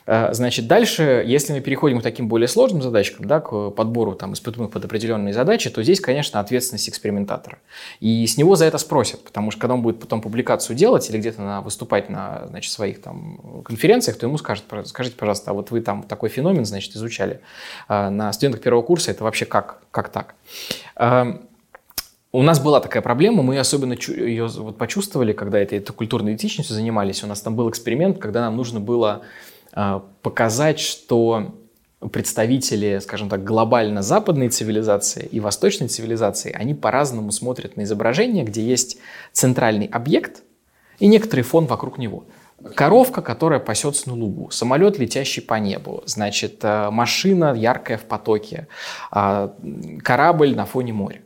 S2: А, Значит, дальше, если мы переходим к таким более сложным задачкам, да, к подбору там, испытуемых под определенные задачи, то здесь, конечно, ответственность экспериментатора. И с него за это спросят, потому что когда он будет потом публикацию делать или где-то выступать на значит, своих там, конференциях, то ему скажут, «Про- скажите, пожалуйста, а вот вы там такой феномен, значит, изучали а, на студентах первого курса, это вообще как, как так? А, у нас была такая проблема, мы особенно ее вот почувствовали, когда этой, этой культурной этичностью занимались. У нас там был эксперимент, когда нам нужно было показать, что представители, скажем так, глобально западной цивилизации и восточной цивилизации, они по-разному смотрят на изображение, где есть центральный объект и некоторый фон вокруг него. Коровка, которая пасется на лугу, самолет, летящий по небу, значит, э, машина яркая в потоке, а, корабль на фоне моря.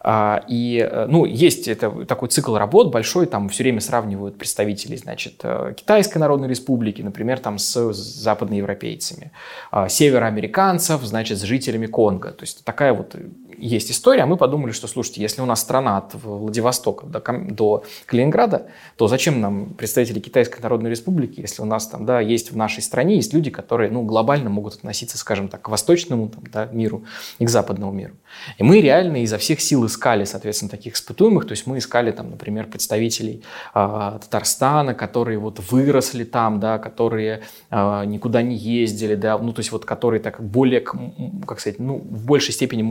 S2: А, И, э, ну, есть это, такой цикл работ большой, там все время сравнивают представителей, значит, э, Китайской Народной Республики, например, там с западноевропейцами, а, североамериканцев, значит, с жителями Конго. То есть такая вот э, есть история, а мы подумали, что, слушайте, если у нас страна от Владивостока до, до Калининграда, то зачем нам представители Китайской Народной Республики, если у нас там, да, есть в нашей стране, есть люди, которые, ну, глобально могут относиться, скажем так, к восточному там, да, миру и к западному миру. И мы реально изо всех сил искали, соответственно, таких испытуемых, то есть мы искали там, например, представителей а, Татарстана, которые вот выросли там, да, которые а, никуда не ездили, да, ну, то есть вот которые так более, как сказать, ну, в большей степени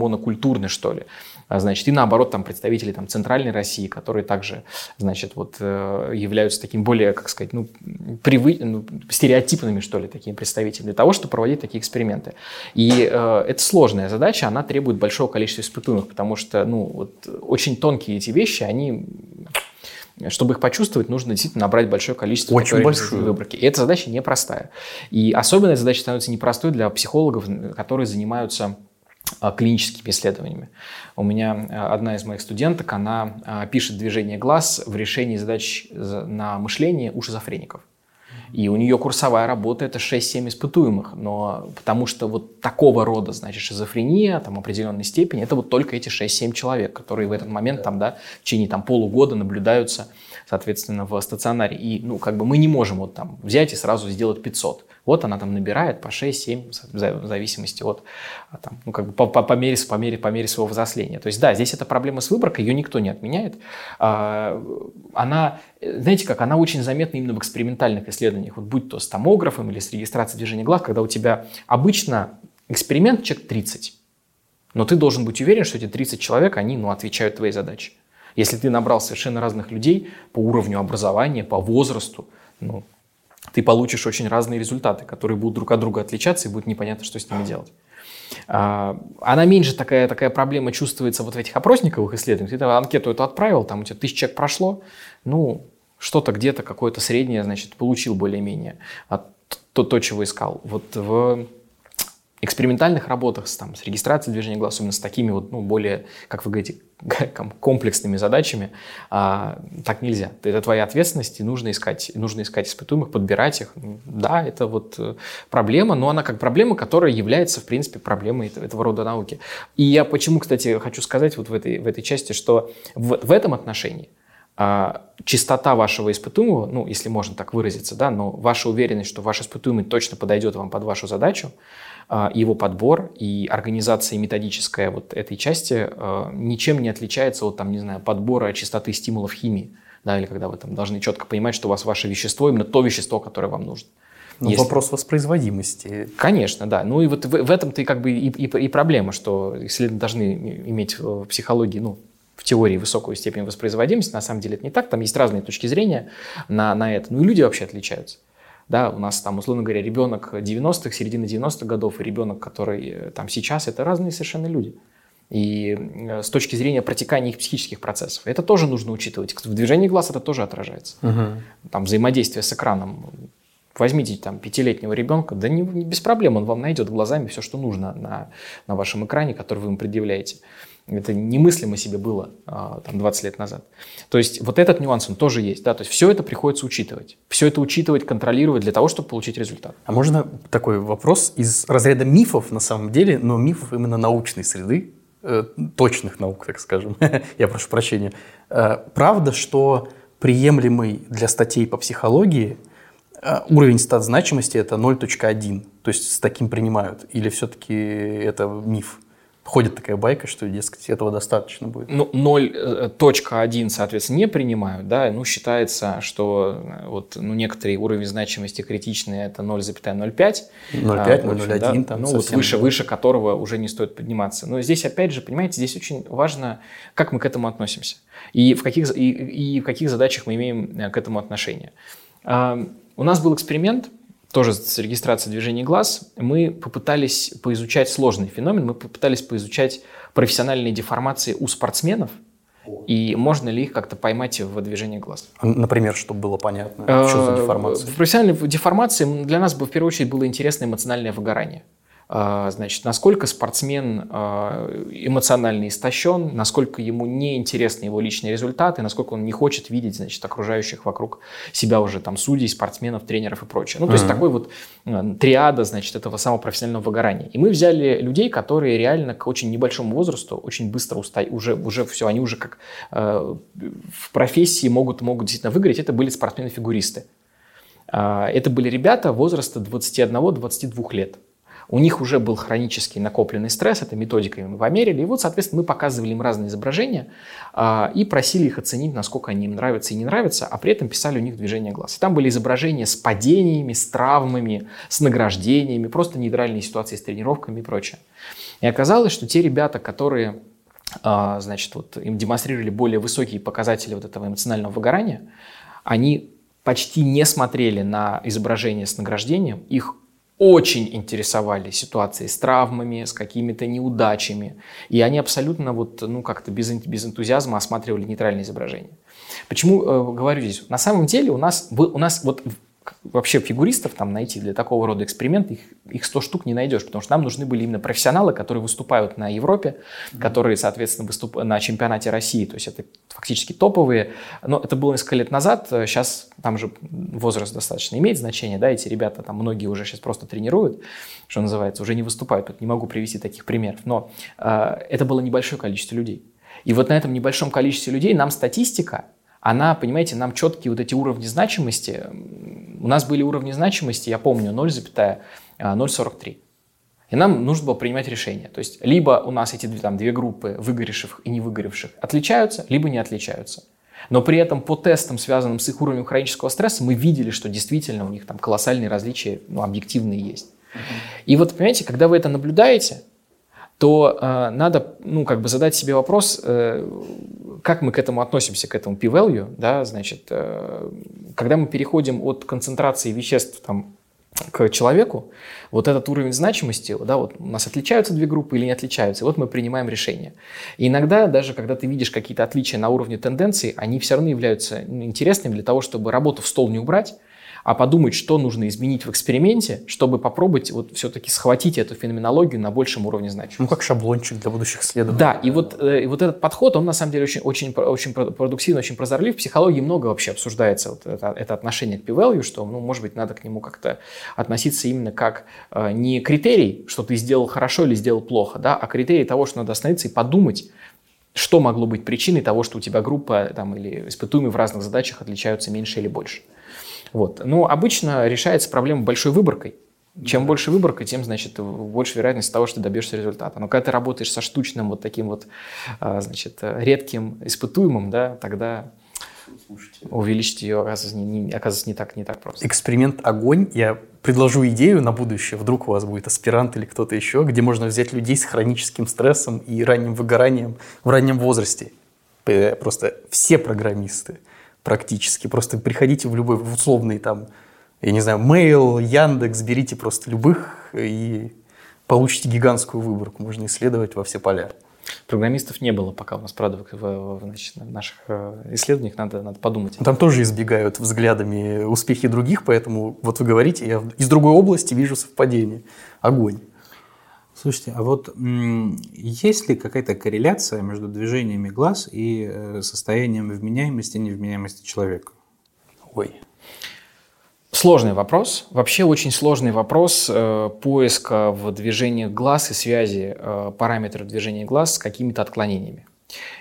S2: монокультурны, что ли. А, Значит, и наоборот, там представители там, Центральной России, которые также, значит, вот э, являются таким более, как сказать, ну, привы... ну, стереотипными, что ли, такими представителями, для того, чтобы проводить такие эксперименты. И э, это сложная задача, она требует большого количества испытуемых, потому что, ну, вот очень тонкие эти вещи, они чтобы их почувствовать, нужно действительно набрать большое количество
S3: Очень большое.
S2: выборки. И эта задача непростая. И особенно эта задача становится непростой для психологов, которые занимаются клиническими исследованиями. У меня а, одна из моих студенток, она а, пишет движение глаз в решении задач на мышление у шизофреников. И у нее курсовая работа это 6-7 испытуемых, но потому что вот такого рода, значит, шизофрения, там определенной степени, это вот только эти 6-7 человек, которые в этот момент там, да, в течение там полугода наблюдаются, соответственно, в стационаре. И, ну, как бы мы не можем вот там взять и сразу сделать 500. Вот она там набирает по 6-7, в зависимости от, а, там, ну, как бы по, по, по, мере, по, мере, по мере своего взросления. То есть, да, здесь эта проблема с выборкой, ее никто не отменяет. А, она, знаете как, она очень заметна именно в экспериментальных исследованиях, вот будь то с томографом или с регистрацией движения глаз, когда у тебя обычно эксперимент человек 30, но ты должен быть уверен, что эти 30 человек, они ну, отвечают твоей задаче. Если ты набрал совершенно разных людей по уровню образования, по возрасту, ну, ты получишь очень разные результаты, которые будут друг от друга отличаться, и будет непонятно, что с ними делать. А, она меньше такая, такая проблема чувствуется вот в этих опросниковых исследованиях. Ты анкету эту отправил, там у тебя тысяча человек прошло, ну, что-то где-то какое-то среднее, значит, получил более-менее а то, то, чего искал. Вот в экспериментальных работах с, там, с регистрацией движения глаз, особенно с такими вот, ну, более, как вы говорите, комплексными задачами, а, так нельзя. Это твоя ответственность, и нужно искать, нужно искать испытуемых, подбирать их. Да, это вот э, проблема, но она как проблема, которая является, в принципе, проблемой этого, этого рода науки. И я почему, кстати, хочу сказать вот в этой, в этой части, что в, в этом отношении а, чистота вашего испытуемого, ну, если можно так выразиться, да, но ваша уверенность, что ваш испытуемый точно подойдет вам под вашу задачу, а, его подбор и организация методическая вот этой части а, ничем не отличается от, там, не знаю, подбора частоты стимулов химии, да, или когда вы там должны четко понимать, что у вас ваше вещество именно то вещество, которое вам нужно.
S3: Ну, Если... вопрос воспроизводимости.
S2: Конечно, да. Ну и вот в, в этом-то и как бы и, и, и проблема, что исследователи должны иметь в психологии, ну, теории высокую степень воспроизводимости. На самом деле это не так. Там есть разные точки зрения на, на это. Ну и люди вообще отличаются. Да, у нас там, условно говоря, ребенок 90-х, середины 90-х годов и ребенок, который э, там сейчас, это разные совершенно люди. И э, с точки зрения протекания их психических процессов. Это тоже нужно учитывать. В движении глаз это тоже отражается. Угу. Там взаимодействие с экраном. Возьмите там пятилетнего ребенка, да не, не без проблем, он вам найдет глазами все, что нужно на, на вашем экране, который вы ему предъявляете. Это немыслимо себе было а, там, 20 лет назад. То есть вот этот нюанс, он тоже есть. Да? То есть все это приходится учитывать. Все это учитывать, контролировать для того, чтобы получить результат.
S3: А можно такой вопрос из разряда мифов на самом деле, но мифов именно научной среды, э, точных наук, так скажем. Я прошу прощения. Э, правда, что приемлемый для статей по психологии э, уровень стат значимости это 0.1, то есть с таким принимают, или все-таки это миф? Ходит такая байка, что, дескать, этого достаточно будет.
S2: Ну, 0.1, э, соответственно, не принимают, да, ну, считается, что э, вот, ну, некоторые уровни значимости критичные, это 0,05. 0,5,
S3: 0,1, да, там
S2: Ну, вот выше, выше которого уже не стоит подниматься. Но здесь, опять же, понимаете, здесь очень важно, как мы к этому относимся. И в каких, и, и в каких задачах мы имеем э, к этому отношение. У нас был эксперимент, тоже с регистрацией движений глаз, мы попытались поизучать сложный феномен, мы попытались поизучать профессиональные деформации у спортсменов, и можно ли их как-то поймать в движении глаз.
S3: Например, чтобы было понятно, что за
S2: э,
S3: деформация?
S2: В профессиональной деформации для нас в первую очередь было интересно эмоциональное выгорание. А, значит, насколько спортсмен а, эмоционально истощен, насколько ему неинтересны его личные результаты, насколько он не хочет видеть, значит, окружающих вокруг себя уже там судей, спортсменов, тренеров и прочее. Ну, то uh-huh. есть такой вот а, триада, значит, этого самого профессионального выгорания. И мы взяли людей, которые реально к очень небольшому возрасту очень быстро устают, уже, уже все, они уже как э, в профессии могут, могут действительно выгореть. Это были спортсмены-фигуристы. Это были ребята возраста 21-22 лет. У них уже был хронический накопленный стресс, это методикой мы померили. И вот, соответственно, мы показывали им разные изображения а, и просили их оценить, насколько они им нравятся и не нравятся, а при этом писали у них движение глаз. И там были изображения с падениями, с травмами, с награждениями, просто нейтральные ситуации с тренировками и прочее. И оказалось, что те ребята, которые а, значит, вот им демонстрировали более высокие показатели вот этого эмоционального выгорания, они почти не смотрели на изображение с награждением, их очень интересовали ситуации с травмами, с какими-то неудачами. И они абсолютно вот, ну, как-то без, без энтузиазма осматривали нейтральные изображения. Почему э, говорю здесь? На самом деле у нас, у нас вот вообще фигуристов там найти для такого рода эксперимента, их, их 100 штук не найдешь, потому что нам нужны были именно профессионалы, которые выступают на Европе, mm-hmm. которые, соответственно, выступают на чемпионате России, то есть это фактически топовые. Но это было несколько лет назад, сейчас там же возраст достаточно имеет значение, да, эти ребята там многие уже сейчас просто тренируют, что называется, уже не выступают, не могу привести таких примеров, но э, это было небольшое количество людей. И вот на этом небольшом количестве людей нам статистика она, понимаете, нам четкие вот эти уровни значимости, у нас были уровни значимости, я помню, 0,043. А, и нам нужно было принимать решение. То есть либо у нас эти там, две группы выгоревших и не выгоревших отличаются, либо не отличаются. Но при этом по тестам, связанным с их уровнем хронического стресса, мы видели, что действительно у них там колоссальные различия, ну, объективные есть. И вот, понимаете, когда вы это наблюдаете, то э, надо, ну, как бы задать себе вопрос, э, как мы к этому относимся, к этому p-value, да, значит, э, когда мы переходим от концентрации веществ там, к человеку, вот этот уровень значимости, да, вот у нас отличаются две группы или не отличаются, и вот мы принимаем решение. И иногда, даже когда ты видишь какие-то отличия на уровне тенденций, они все равно являются ну, интересными для того, чтобы работу в стол не убрать, а подумать, что нужно изменить в эксперименте, чтобы попробовать вот все-таки схватить эту феноменологию на большем уровне значимости.
S3: Ну, как шаблончик для будущих исследований.
S2: Да, и вот, э, и вот этот подход, он на самом деле очень, очень, очень продуктивный, очень прозорлив. В психологии много вообще обсуждается вот это, это отношение к p-value, что, ну, может быть, надо к нему как-то относиться именно как э, не критерий, что ты сделал хорошо или сделал плохо, да, а критерий того, что надо остановиться и подумать, что могло быть причиной того, что у тебя группа там, или испытуемые в разных задачах отличаются меньше или больше. Вот. Но обычно решается проблема большой выборкой. Чем больше выборка, тем, значит, больше вероятность того, что добьешься результата. Но когда ты работаешь со штучным вот таким вот, а, значит, редким испытуемым, да, тогда Слушайте. увеличить ее, оказывается, не, не, оказывается, не так, не так просто.
S3: Эксперимент «Огонь». Я предложу идею на будущее. Вдруг у вас будет аспирант или кто-то еще, где можно взять людей с хроническим стрессом и ранним выгоранием в раннем возрасте. Просто все программисты практически. Просто приходите в любой в условный там, я не знаю, Mail, Яндекс, берите просто любых и получите гигантскую выборку. Можно исследовать во все поля.
S2: Программистов не было пока у нас, правда, в, значит, в наших э, исследованиях, надо, надо подумать.
S3: Там тоже избегают взглядами успехи других, поэтому вот вы говорите, я из другой области вижу совпадение. Огонь.
S1: Слушайте, а вот есть ли какая-то корреляция между движениями глаз и э, состоянием вменяемости и невменяемости человека?
S2: Ой. Сложный вопрос. Вообще очень сложный вопрос э, поиска в движениях глаз и связи э, параметров движения глаз с какими-то отклонениями.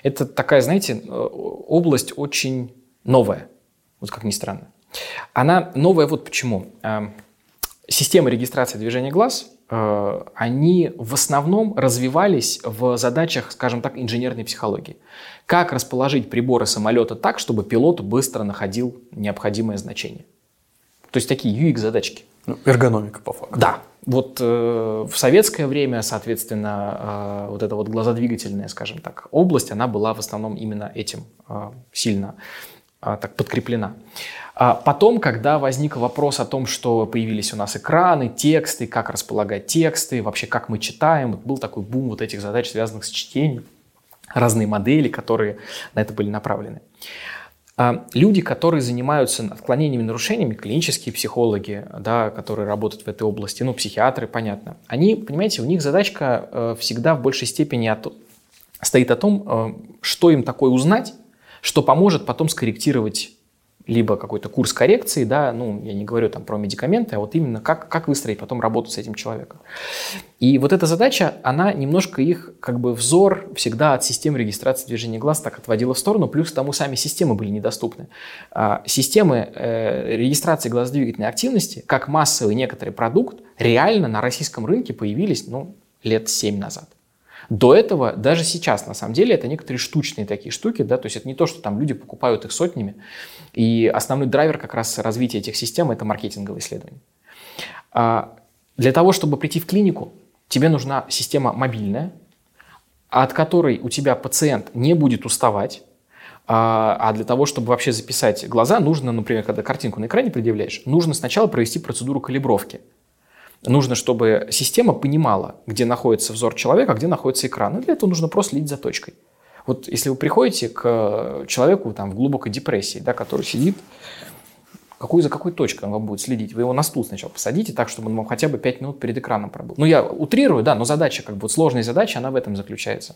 S2: Это такая, знаете, э, область очень новая, вот как ни странно. Она новая вот почему. Система регистрации движения глаз Э, они в основном развивались в задачах, скажем так, инженерной психологии. Как расположить приборы самолета так, чтобы пилот быстро находил необходимое значение. То есть такие UX-задачки.
S3: Ну, эргономика по факту.
S2: Да. Вот э, в советское время, соответственно, э, вот эта вот глазодвигательная, скажем так, область, она была в основном именно этим э, сильно э, так подкреплена. А потом, когда возник вопрос о том, что появились у нас экраны, тексты, как располагать тексты, вообще как мы читаем, был такой бум вот этих задач, связанных с чтением, разные модели, которые на это были направлены. А люди, которые занимаются отклонениями, нарушениями, клинические психологи, да, которые работают в этой области, ну, психиатры, понятно, они, понимаете, у них задачка э, всегда в большей степени стоит о том, э, что им такое узнать, что поможет потом скорректировать либо какой-то курс коррекции, да, ну, я не говорю там про медикаменты, а вот именно как, как выстроить потом работу с этим человеком. И вот эта задача, она немножко их, как бы, взор всегда от системы регистрации движения глаз так отводила в сторону, плюс тому сами системы были недоступны. А, системы э, регистрации глазодвигательной активности, как массовый некоторый продукт, реально на российском рынке появились, ну, лет 7 назад. До этого, даже сейчас, на самом деле, это некоторые штучные такие штуки, да, то есть это не то, что там люди покупают их сотнями, и основной драйвер как раз развития этих систем – это маркетинговые исследования. А для того, чтобы прийти в клинику, тебе нужна система мобильная, от которой у тебя пациент не будет уставать, а, а для того, чтобы вообще записать глаза, нужно, например, когда картинку на экране предъявляешь, нужно сначала провести процедуру калибровки – Нужно, чтобы система понимала, где находится взор человека, а где находится экран. И для этого нужно просто следить за точкой. Вот если вы приходите к человеку там, в глубокой депрессии, да, который сидит, Какую, за какой точкой он вам будет следить? Вы его на стул сначала посадите так, чтобы он вам хотя бы 5 минут перед экраном пробыл. Ну, я утрирую, да, но задача, как бы вот сложная задача, она в этом заключается.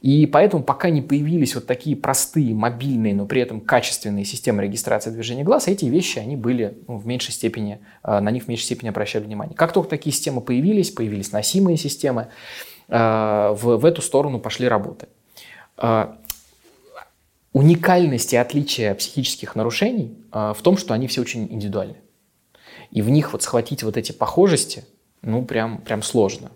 S2: И поэтому пока не появились вот такие простые, мобильные, но при этом качественные системы регистрации движения глаз, эти вещи, они были ну, в меньшей степени, э, на них в меньшей степени обращали внимание. Как только такие системы появились, появились носимые системы, э, в, в эту сторону пошли работы. Э, уникальность и отличие психических нарушений в том, что они все очень индивидуальны. И в них вот схватить вот эти похожести, ну, прям, прям сложно.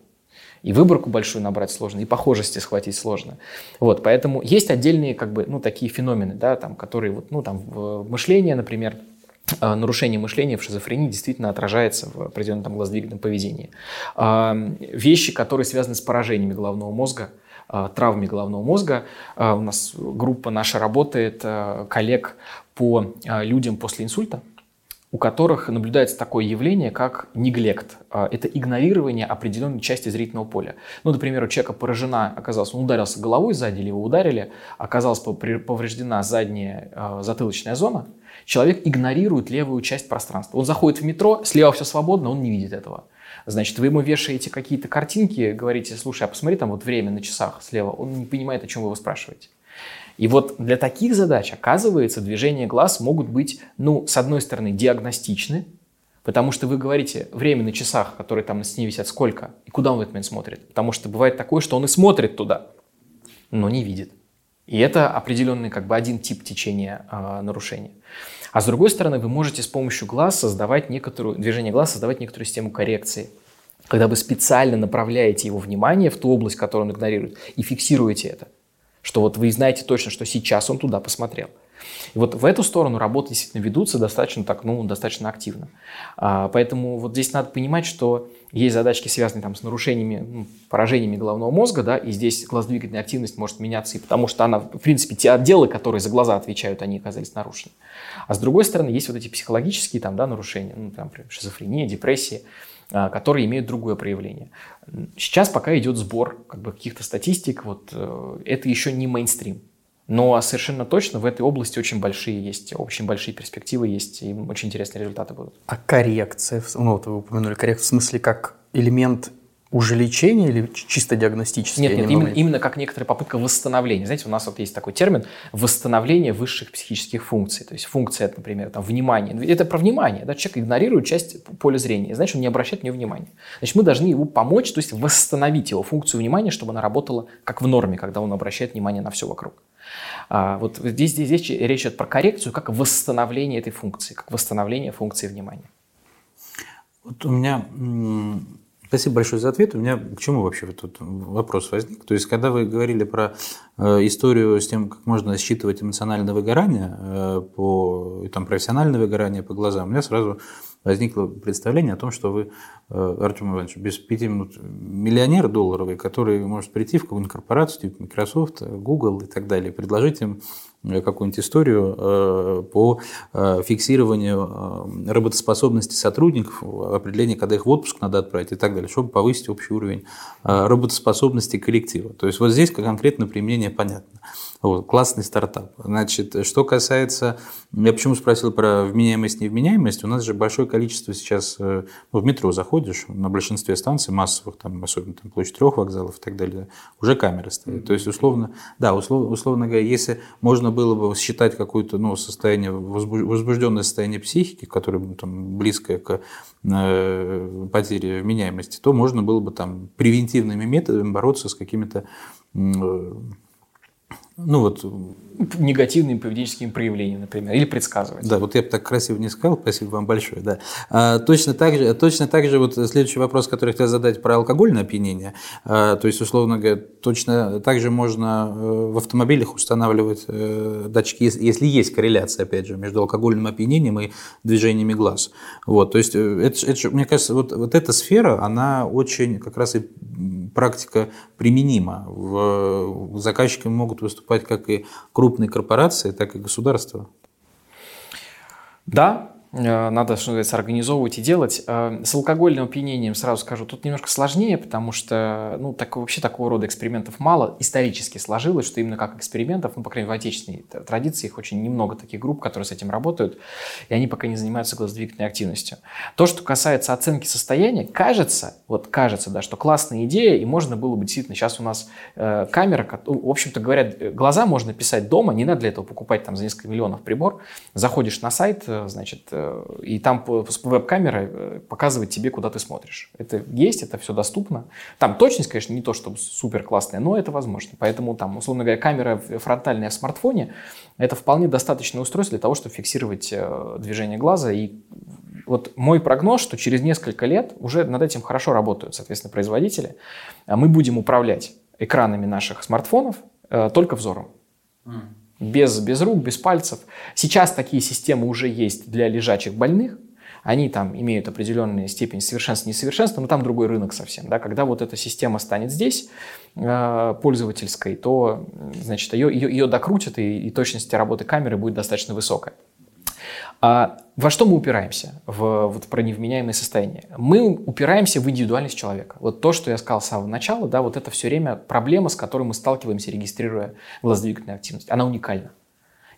S2: И выборку большую набрать сложно, и похожести схватить сложно. Вот, поэтому есть отдельные, как бы, ну, такие феномены, да, там, которые, вот, ну, там, мышление, например, э, нарушение мышления в шизофрении действительно отражается в определенном там, глаздвигательном поведении. А, вещи, которые связаны с поражениями головного мозга, а, травмами головного мозга. А, у нас группа наша работает, коллег по людям после инсульта, у которых наблюдается такое явление, как неглект. А, это игнорирование определенной части зрительного поля. Ну, например, у человека поражена, оказалось, он ударился головой сзади, или его ударили, оказалась повреждена задняя а, затылочная зона, человек игнорирует левую часть пространства. Он заходит в метро, слева все свободно, он не видит этого. Значит, вы ему вешаете какие-то картинки, говорите, слушай, а посмотри там вот время на часах слева. Он не понимает, о чем вы его спрашиваете. И вот для таких задач, оказывается, движения глаз могут быть, ну, с одной стороны, диагностичны, потому что вы говорите время на часах, которые там на стене висят, сколько, и куда он в этот момент смотрит. Потому что бывает такое, что он и смотрит туда, но не видит. И это определенный как бы один тип течения э, нарушения. А с другой стороны, вы можете с помощью глаз создавать некоторую, движение глаз создавать некоторую систему коррекции. Когда вы специально направляете его внимание в ту область, которую он игнорирует, и фиксируете это что вот вы знаете точно, что сейчас он туда посмотрел. И вот в эту сторону работы действительно ведутся достаточно так, ну, достаточно активно. А, поэтому вот здесь надо понимать, что есть задачки, связанные там с нарушениями, ну, поражениями головного мозга, да, и здесь глаздвигательная активность может меняться, и потому что она, в принципе, те отделы, которые за глаза отвечают, они оказались нарушены. А с другой стороны, есть вот эти психологические там, да, нарушения, ну, там, например, шизофрения, депрессия, а, которые имеют другое проявление. Сейчас пока идет сбор как бы, каких-то статистик, вот, э, это еще не мейнстрим. Но совершенно точно в этой области очень большие есть, очень большие перспективы есть, и очень интересные результаты будут.
S3: А коррекция, ну вот вы упомянули коррекцию, в смысле как элемент уже лечение или чисто диагностическое?
S2: Нет, нет, именно, именно как некоторая попытка восстановления. Знаете, у нас вот есть такой термин восстановление высших психических функций. То есть функция, например, там, внимание. Это про внимание. Да? Человек игнорирует часть поля зрения, значит, он не обращает на нее внимания. Значит, мы должны ему помочь, то есть восстановить его функцию внимания, чтобы она работала как в норме, когда он обращает внимание на все вокруг. А, вот здесь, здесь, здесь речь идет про коррекцию, как восстановление этой функции, как восстановление функции внимания.
S1: Вот у меня Спасибо большое за ответ. У меня к чему вообще тут вопрос возник? То есть, когда вы говорили про э, историю с тем, как можно считывать эмоциональное выгорание, э, по, и там профессиональное выгорание по глазам, у меня сразу возникло представление о том, что вы, э, Артем Иванович, без пяти минут миллионер долларовый, который может прийти в какую-нибудь корпорацию, типа Microsoft, Google и так далее, предложить им какую-нибудь историю э, по э, фиксированию работоспособности сотрудников, определение, когда их в отпуск надо отправить и так далее, чтобы повысить общий уровень работоспособности коллектива. То есть вот здесь конкретно применение понятно. Вот, классный стартап. Значит, что касается, я почему спросил про вменяемость, невменяемость, у нас же большое количество сейчас, ну, в метро заходишь, на большинстве станций массовых, там, особенно там, площадь трех вокзалов и так далее, уже камеры стоят. То есть, условно, да, условно, условно говоря, если можно было бы считать какое-то ну, состояние, возбужденное состояние психики, которое там, близкое к э, потере вменяемости, то можно было бы там превентивными методами бороться с какими-то э,
S2: ну вот негативными поведенческими проявлениями, например, или предсказывать.
S1: Да, вот я бы так красиво не сказал, спасибо вам большое. Да. А, точно, так же, точно так же вот следующий вопрос, который я хотел задать про алкогольное опьянение. А, то есть, условно говоря, точно так же можно э, в автомобилях устанавливать э, датчики, если есть корреляция, опять же, между алкогольным опьянением и движениями глаз. Вот, то есть, э, это, это, мне кажется, вот, вот эта сфера, она очень как раз и практика применима. В, заказчиками могут выступать как и крупные корпорации, так и государства?
S2: Да, надо, что называется, организовывать и делать. Э, с алкогольным опьянением, сразу скажу, тут немножко сложнее, потому что, ну, так, вообще такого рода экспериментов мало. Исторически сложилось, что именно как экспериментов, ну, по крайней мере, в отечественной традиции, их очень немного таких групп, которые с этим работают, и они пока не занимаются глазодвигательной активностью. То, что касается оценки состояния, кажется, вот кажется, да, что классная идея, и можно было бы действительно, сейчас у нас э, камера, в общем-то говорят, глаза можно писать дома, не надо для этого покупать там за несколько миллионов прибор, заходишь на сайт, значит, и там веб-камера э, показывает тебе, куда ты смотришь. Это есть, это все доступно. Там точность, конечно, не то, чтобы супер классная, но это возможно. Поэтому там, условно говоря, камера фронтальная в смартфоне – это вполне достаточное устройство для того, чтобы фиксировать э, движение глаза. И вот мой прогноз, что через несколько лет уже над этим хорошо работают, соответственно, производители. А мы будем управлять экранами наших смартфонов э, только взором. Mm без, без рук, без пальцев. Сейчас такие системы уже есть для лежачих больных. Они там имеют определенную степень совершенства, несовершенства, но там другой рынок совсем. Да? Когда вот эта система станет здесь, э, пользовательской, то значит, ее, ее, ее докрутят, и, и точность работы камеры будет достаточно высокая. А во что мы упираемся в вот, про невменяемое состояние? Мы упираемся в индивидуальность человека. Вот то, что я сказал с самого начала, да, вот это все время проблема, с которой мы сталкиваемся, регистрируя глазодвигательную активность. Она уникальна.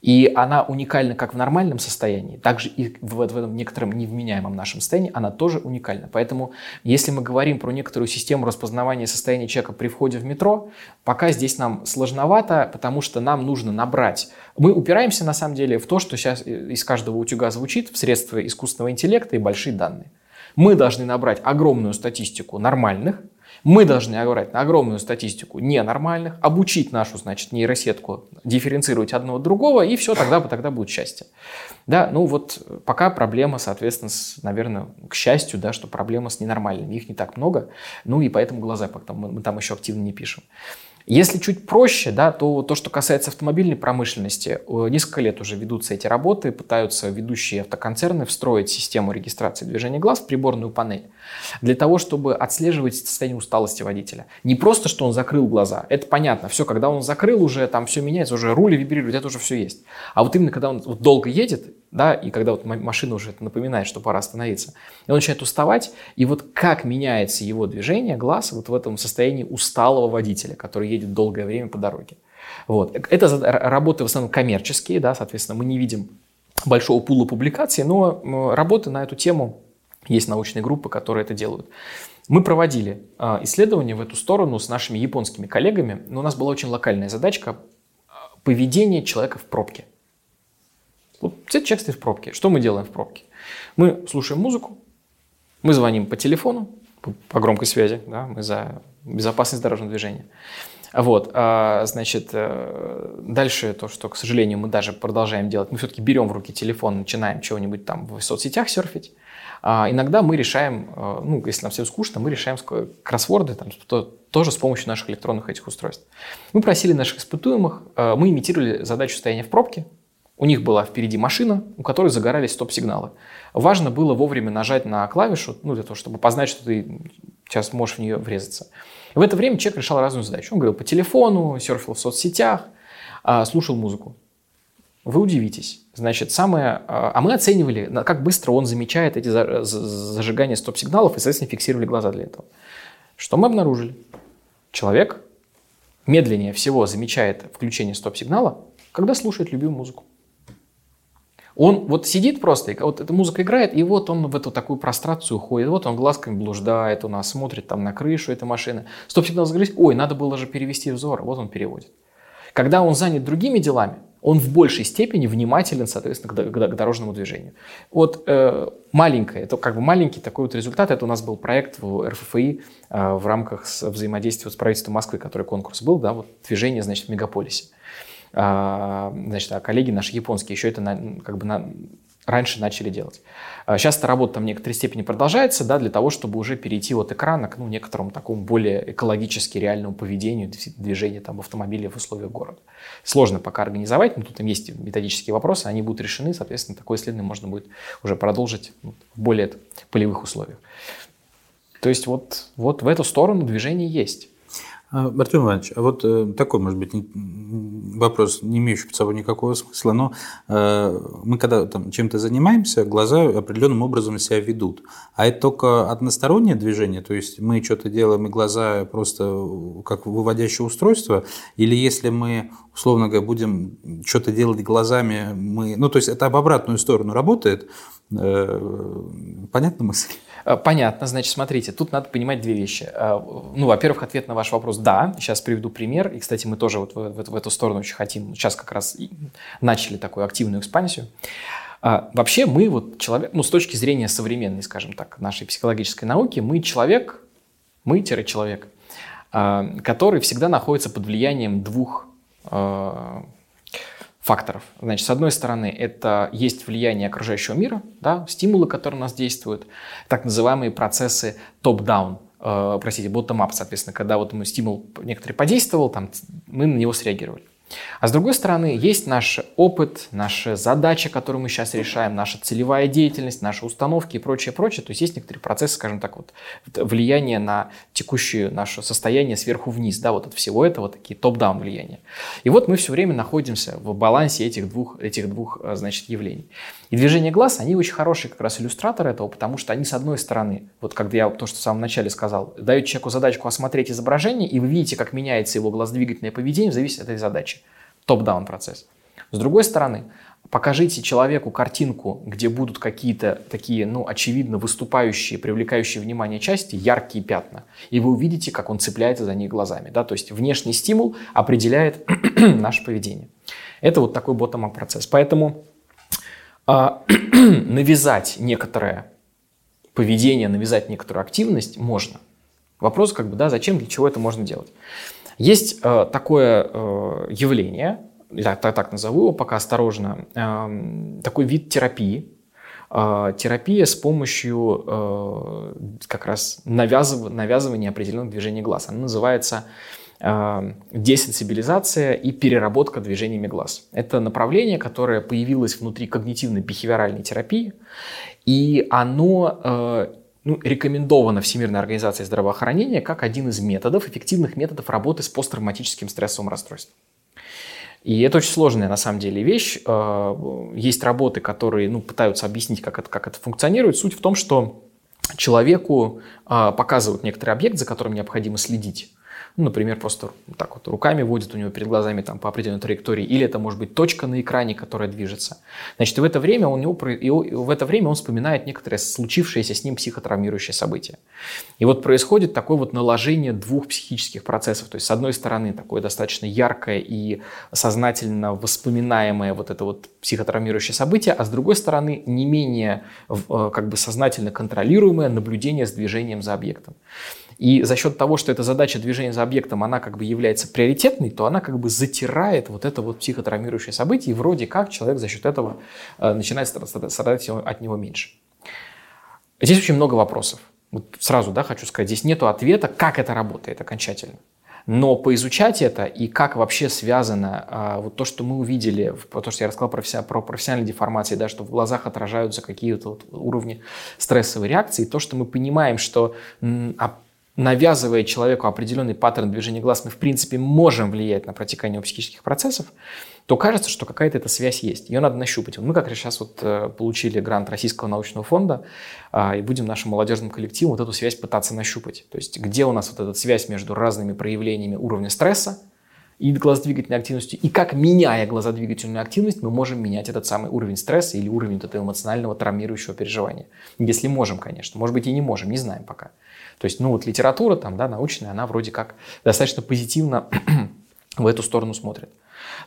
S2: И она уникальна как в нормальном состоянии, так же и в, в этом некотором невменяемом нашем состоянии она тоже уникальна. Поэтому, если мы говорим про некоторую систему распознавания состояния человека при входе в метро, пока здесь нам сложновато, потому что нам нужно набрать. Мы упираемся на самом деле в то, что сейчас из каждого утюга звучит, в средства искусственного интеллекта и большие данные. Мы должны набрать огромную статистику нормальных, мы должны играть на огромную статистику ненормальных, обучить нашу, значит, нейросетку дифференцировать одного от другого, и все, тогда, тогда будет счастье. Да, ну вот пока проблема, соответственно, с, наверное, к счастью, да, что проблема с ненормальными, их не так много, ну и поэтому глаза мы там еще активно не пишем. Если чуть проще, да, то то, что касается автомобильной промышленности, несколько лет уже ведутся эти работы, пытаются ведущие автоконцерны встроить систему регистрации движения глаз в приборную панель для того, чтобы отслеживать состояние усталости водителя. Не просто, что он закрыл глаза, это понятно, все, когда он закрыл уже, там все меняется, уже рули вибрируют, это уже все есть. А вот именно, когда он долго едет, да, и когда вот машина уже напоминает, что пора остановиться, и он начинает уставать, и вот как меняется его движение, глаз, вот в этом состоянии усталого водителя, который едет долгое время по дороге. Вот. Это работы в основном коммерческие, да, соответственно, мы не видим большого пула публикаций, но работы на эту тему есть научные группы, которые это делают. Мы проводили а, исследования в эту сторону с нашими японскими коллегами, но у нас была очень локальная задачка а, поведение человека в пробке. Вот человек стоит в пробке. Что мы делаем в пробке? Мы слушаем музыку, мы звоним по телефону, по громкой связи, да, мы за безопасность дорожного движения. Вот, а, значит, э, дальше то, что, к сожалению, мы даже продолжаем делать, мы все-таки берем в руки телефон, начинаем чего-нибудь там в соцсетях серфить. А иногда мы решаем, э, ну, если нам всем скучно, мы решаем кроссворды, там, то, тоже с помощью наших электронных этих устройств. Мы просили наших испытуемых, э, мы имитировали задачу состояния в пробке, у них была впереди машина, у которой загорались стоп-сигналы. Важно было вовремя нажать на клавишу, ну, для того, чтобы познать, что ты сейчас можешь в нее врезаться. в это время человек решал разную задачу. Он говорил по телефону, серфил в соцсетях, а, слушал музыку. Вы удивитесь. Значит, самое... А, а мы оценивали, как быстро он замечает эти зажигания стоп-сигналов и, соответственно, фиксировали глаза для этого. Что мы обнаружили? Человек медленнее всего замечает включение стоп-сигнала, когда слушает любимую музыку. Он вот сидит просто, вот эта музыка играет, и вот он в эту такую прострацию уходит. Вот он глазками блуждает у нас, смотрит там на крышу этой машины. Стоп-сигнал загрузить, ой, надо было же перевести взор. Вот он переводит. Когда он занят другими делами, он в большей степени внимателен, соответственно, к, к, к дорожному движению. Вот э, маленькое, это как бы маленький такой вот результат. Это у нас был проект в РФФИ э, в рамках взаимодействия с правительством Москвы, который конкурс был, да, вот движение, значит, в мегаполисе. А, значит, а коллеги наши японские еще это на, как бы на, раньше начали делать. Сейчас а, эта работа там в некоторой степени продолжается, да, для того, чтобы уже перейти от экрана к ну, некоторому такому более экологически реальному поведению движения там, в автомобиле в условиях города. Сложно пока организовать, но тут там есть методические вопросы, они будут решены, соответственно, такое исследование можно будет уже продолжить в более полевых условиях. То есть вот, вот в эту сторону движение есть.
S1: А, Артем Иванович, а вот э, такой, может быть, вопрос, не имеющий под собой никакого смысла, но э, мы когда там чем-то занимаемся, глаза определенным образом себя ведут. А это только одностороннее движение, то есть мы что-то делаем, и глаза просто как выводящее устройство, или если мы, условно говоря, будем что-то делать глазами, мы, ну, то есть это об обратную сторону работает, э, понятна мысль?
S2: Э, понятно, значит, смотрите, тут надо понимать две вещи. Э, ну, во-первых, ответ на ваш вопрос – да. Сейчас приведу пример. И, кстати, мы тоже вот в, в, в эту сторону очень хотим. Сейчас как раз начали такую активную экспансию. А, вообще мы вот человек, ну, с точки зрения современной, скажем так, нашей психологической науки, мы человек, мы-человек, который всегда находится под влиянием двух факторов. Значит, с одной стороны, это есть влияние окружающего мира, да, стимулы, которые у нас действуют, так называемые процессы топ-даун, э, простите, bottom-up, соответственно, когда вот мы стимул некоторый подействовал, там, мы на него среагировали. А с другой стороны, есть наш опыт, наша задача, которую мы сейчас решаем, наша целевая деятельность, наши установки и прочее, прочее. То есть есть некоторые процессы, скажем так, вот, влияние на текущее наше состояние сверху вниз, да, вот от всего этого такие топ-даун влияния. И вот мы все время находимся в балансе этих двух, этих двух, э, значит, явлений. И движение глаз, они очень хорошие как раз иллюстраторы этого, потому что они, с одной стороны, вот когда я то, что в самом начале сказал, дают человеку задачку осмотреть изображение, и вы видите, как меняется его глаздвигательное поведение в зависимости от этой задачи. Топ-даун процесс. С другой стороны, покажите человеку картинку, где будут какие-то такие, ну, очевидно выступающие, привлекающие внимание части, яркие пятна, и вы увидите, как он цепляется за них глазами. Да? То есть внешний стимул определяет наше поведение. Это вот такой ботом процесс. Поэтому навязать некоторое поведение, навязать некоторую активность можно. Вопрос, как бы, да, зачем, для чего это можно делать. Есть э, такое э, явление, я так, так назову его пока осторожно, э, такой вид терапии, э, терапия с помощью э, как раз навязыв, навязывания определенных движений глаз. Она называется десенсибилизация и переработка движениями глаз. Это направление, которое появилось внутри когнитивной бихевиоральной терапии, и оно э, ну, рекомендовано Всемирной организацией здравоохранения как один из методов, эффективных методов работы с посттравматическим стрессовым расстройством. И это очень сложная на самом деле вещь. Э, есть работы, которые ну, пытаются объяснить, как это, как это функционирует. Суть в том, что человеку показывают некоторый объект, за которым необходимо следить. Ну, например, просто так вот руками водит у него перед глазами там, по определенной траектории, или это может быть точка на экране, которая движется. Значит, в это время, у него, и в это время он вспоминает некоторое случившееся с ним психотравмирующее событие. И вот происходит такое вот наложение двух психических процессов. То есть, с одной стороны, такое достаточно яркое и сознательно воспоминаемое вот это вот психотравмирующее событие, а с другой стороны, не менее э, как бы сознательно контролируемое наблюдение с движением за объектом. И за счет того, что эта задача движения за объектом, она как бы является приоритетной, то она как бы затирает вот это вот психотравмирующее событие, и вроде как человек за счет этого э, начинает страдать от него меньше. Здесь очень много вопросов. Вот сразу да, хочу сказать, здесь нет ответа, как это работает окончательно. Но поизучать это и как вообще связано а, вот то, что мы увидели, то, что я рассказал про, про профессиональные деформации, да, что в глазах отражаются какие-то вот уровни стрессовой реакции, то, что мы понимаем, что а навязывая человеку определенный паттерн движения глаз, мы в принципе можем влиять на протекание психических процессов, то кажется, что какая-то эта связь есть. Ее надо нащупать. Мы как раз сейчас вот э, получили грант Российского научного фонда а, и будем нашим молодежным коллективом вот эту связь пытаться нащупать. То есть где у нас вот эта связь между разными проявлениями уровня стресса и глазодвигательной активностью, и как, меняя глазодвигательную активность, мы можем менять этот самый уровень стресса или уровень этого эмоционального травмирующего переживания. Если можем, конечно. Может быть, и не можем, не знаем пока. То есть, ну вот литература там, да, научная, она вроде как достаточно позитивно в эту сторону смотрит.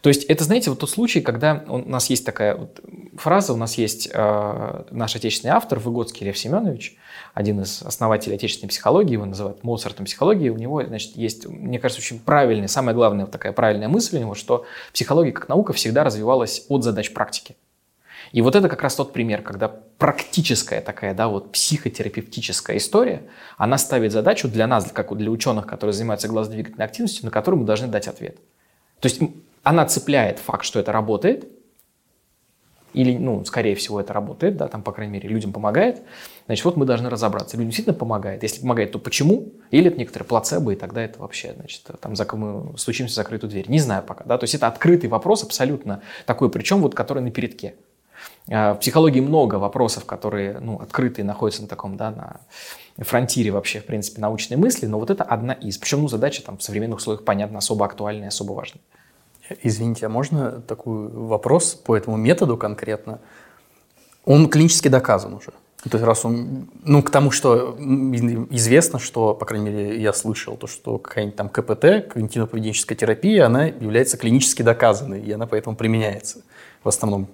S2: То есть это, знаете, вот тот случай, когда у нас есть такая вот фраза, у нас есть э, наш отечественный автор Выгодский Лев Семенович, один из основателей отечественной психологии, его называют Моцартом психологии, у него, значит, есть, мне кажется, очень правильная, самая главная вот такая правильная мысль у него, что психология как наука всегда развивалась от задач практики. И вот это как раз тот пример, когда практическая такая, да, вот психотерапевтическая история, она ставит задачу для нас, как для ученых, которые занимаются глазодвигательной активностью, на которую мы должны дать ответ. То есть она цепляет факт, что это работает, или, ну, скорее всего, это работает, да, там, по крайней мере, людям помогает, значит, вот мы должны разобраться, людям действительно помогает, если помогает, то почему, или это некоторые плацебо, и тогда это вообще, значит, там, мы стучимся в закрытую дверь, не знаю пока, да, то есть это открытый вопрос абсолютно такой, причем вот, который на передке. А, в психологии много вопросов, которые, ну, открытые, находятся на таком, да, на фронтире вообще, в принципе, научной мысли, но вот это одна из. Причем, ну, задача там в современных условиях, понятно, особо актуальная, особо важная.
S3: Извините, а можно такой вопрос по этому методу конкретно? Он клинически доказан уже. То есть раз он, ну, к тому, что известно, что, по крайней мере, я слышал, то, что какая-нибудь там КПТ, когнитивно-поведенческая терапия, она является клинически доказанной, и она поэтому применяется. В основном,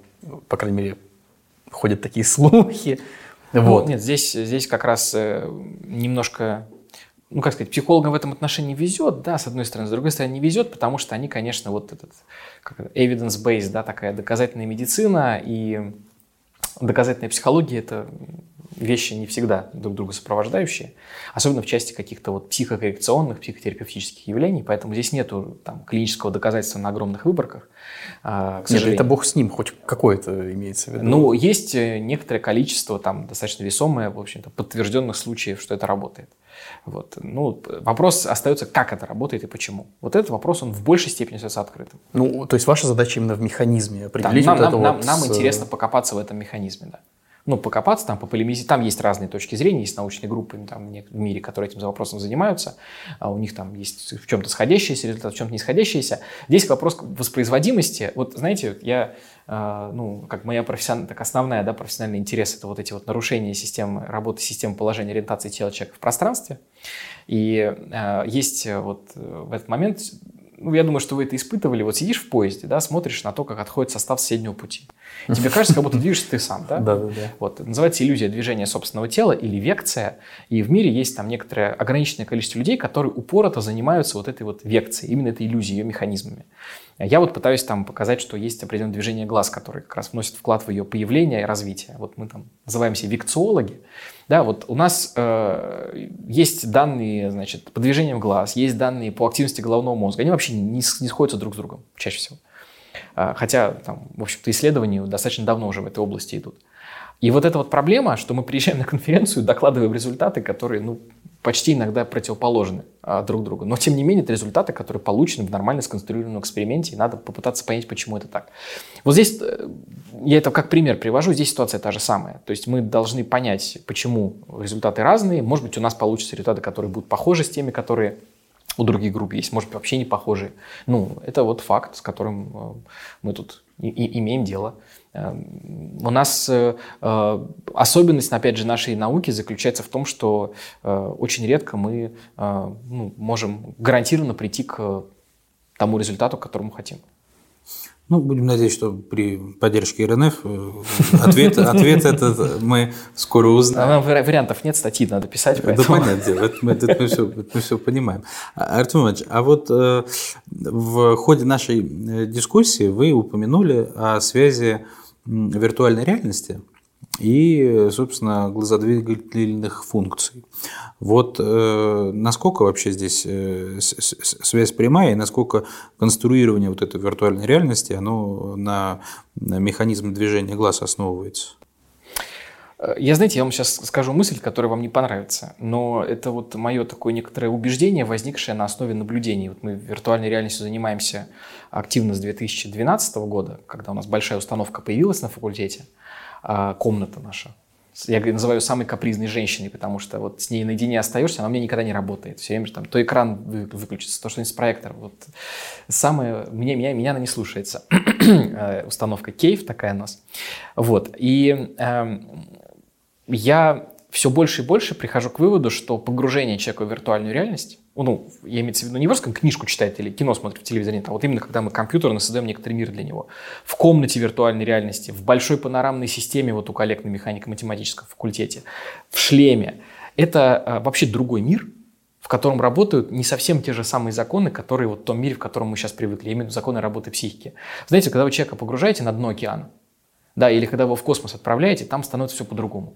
S3: по крайней мере, ходят такие слухи.
S2: Вот. Нет, здесь, здесь как раз э, немножко ну, как сказать, психологам в этом отношении везет, да, с одной стороны, с другой стороны, не везет, потому что они, конечно, вот этот evidence-based, да, такая доказательная медицина и доказательная психология – это вещи не всегда друг друга сопровождающие, особенно в части каких-то вот психокоррекционных, психотерапевтических явлений, поэтому здесь нету там, клинического доказательства на огромных выборках,
S3: а, к сожалению. это бог с ним, хоть какое-то имеется в виду.
S2: Ну, есть э, некоторое количество, там, достаточно весомое, в общем-то, подтвержденных случаев, что это работает. Вот. Ну, вопрос остается, как это работает и почему. Вот этот вопрос, он в большей степени остается открытым.
S3: Ну, то есть ваша задача именно в механизме определить да,
S2: нам,
S3: вот
S2: нам,
S3: это
S2: нам,
S3: вот...
S2: Нам интересно покопаться в этом механизме, да. Ну, покопаться там, пополемизировать. Там есть разные точки зрения, есть научные группы там, в мире, которые этим вопросом занимаются. А у них там есть в чем-то сходящиеся результаты, в чем-то не сходящиеся. Здесь вопрос воспроизводимости. Вот, знаете, я а, ну, как моя профессиональная, так основная, да, профессиональный интерес это вот эти вот нарушения системы, работы системы положения ориентации тела человека в пространстве. И э, есть вот в этот момент, ну, я думаю, что вы это испытывали, вот сидишь в поезде, да, смотришь на то, как отходит состав соседнего пути. Тебе кажется, как будто движешься ты сам, да?
S3: Да, да, да.
S2: Вот, называется иллюзия движения собственного тела или векция. И в мире есть там некоторое ограниченное количество людей, которые упорото занимаются вот этой вот векцией, именно этой иллюзией, ее механизмами. Я вот пытаюсь там показать, что есть определенное движение глаз, которое как раз вносит вклад в ее появление и развитие. Вот мы там называемся векциологи. Да, вот у нас э, есть данные, значит, по движениям глаз, есть данные по активности головного мозга. Они вообще не, не сходятся друг с другом чаще всего. А, хотя, там, в общем-то, исследования достаточно давно уже в этой области идут. И вот эта вот проблема, что мы приезжаем на конференцию, докладываем результаты, которые, ну, почти иногда противоположны а, друг другу. Но, тем не менее, это результаты, которые получены в нормально сконструированном эксперименте, и надо попытаться понять, почему это так. Вот здесь, э, я это как пример привожу, здесь ситуация та же самая. То есть мы должны понять, почему результаты разные. Может быть, у нас получатся результаты, которые будут похожи с теми, которые у других групп есть, может быть, вообще не похожие. Ну, это вот факт, с которым э, мы тут и, и имеем дело. Эм, у нас э, э, особенность, опять же, нашей науки заключается в том, что очень редко мы ну, можем гарантированно прийти к тому результату, к которому хотим.
S1: Ну, будем надеяться, что при поддержке РНФ э, ответ, ответ этот мы скоро узнаем.
S2: А вариантов нет, статьи надо писать.
S1: Поэтому... Да, понятное дело, это мы, это мы, все, мы все понимаем. А, Артем Иванович, а вот э, в ходе нашей э, дискуссии вы упомянули о связи виртуальной реальности и, собственно, глазодвигательных функций. Вот э, насколько вообще здесь э, связь прямая и насколько конструирование вот этой виртуальной реальности, оно на, на механизм движения глаз основывается?
S2: Э, я, знаете, я вам сейчас скажу мысль, которая вам не понравится, но это вот мое такое некоторое убеждение, возникшее на основе наблюдений. Вот мы виртуальной реальностью занимаемся активно с 2012 года, когда у нас большая установка появилась на факультете – а, комната наша. Я называю самой капризной женщиной, потому что вот с ней наедине остаешься, она меня никогда не работает. Все время там то экран выключится, то что-нибудь с проектора. Вот самое, мне, меня, меня она не слушается. Э, установка Кейв такая у нас. Вот. И э, я все больше и больше прихожу к выводу, что погружение человека в виртуальную реальность, ну, я имею в виду не просто книжку читает или кино смотрит в телевизоре, а вот именно когда мы компьютерно создаем некоторый мир для него. В комнате виртуальной реальности, в большой панорамной системе, вот у коллег на механико-математическом факультете, в шлеме. Это а, вообще другой мир, в котором работают не совсем те же самые законы, которые вот в том мире, в котором мы сейчас привыкли, именно законы работы психики. Знаете, когда вы человека погружаете на дно океана, да, или когда вы в космос отправляете, там становится все по-другому.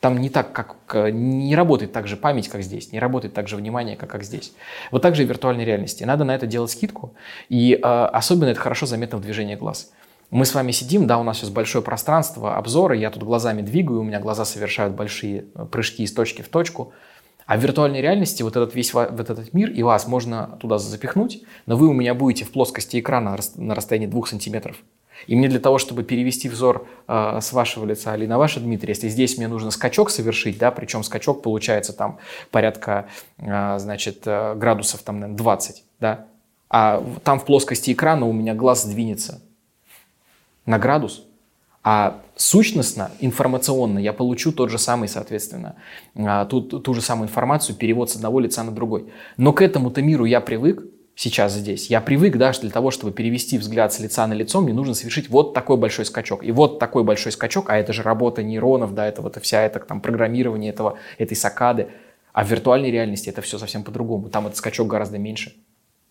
S2: Там не так, как не работает так же память, как здесь, не работает так же внимание, как, как здесь. Вот так же и в виртуальной реальности. Надо на это делать скидку, и э, особенно это хорошо заметно в движении глаз. Мы с вами сидим, да, у нас сейчас большое пространство, обзоры, я тут глазами двигаю, у меня глаза совершают большие э, прыжки из точки в точку. А в виртуальной реальности вот этот весь вот этот мир, и вас можно туда запихнуть, но вы у меня будете в плоскости экрана на расстоянии двух сантиметров. И мне для того, чтобы перевести взор э, с вашего лица или на ваше, Дмитрий, если здесь мне нужно скачок совершить, да, причем скачок получается там порядка, э, значит, градусов там, наверное, 20, да, а там в плоскости экрана у меня глаз сдвинется на градус, а сущностно, информационно я получу тот же самый, соответственно, э, ту, ту же самую информацию, перевод с одного лица на другой. Но к этому-то миру я привык, сейчас здесь. Я привык, да, что для того, чтобы перевести взгляд с лица на лицо, мне нужно совершить вот такой большой скачок. И вот такой большой скачок, а это же работа нейронов, да, это вот вся это там программирование этого, этой сакады. А в виртуальной реальности это все совсем по-другому. Там этот скачок гораздо меньше.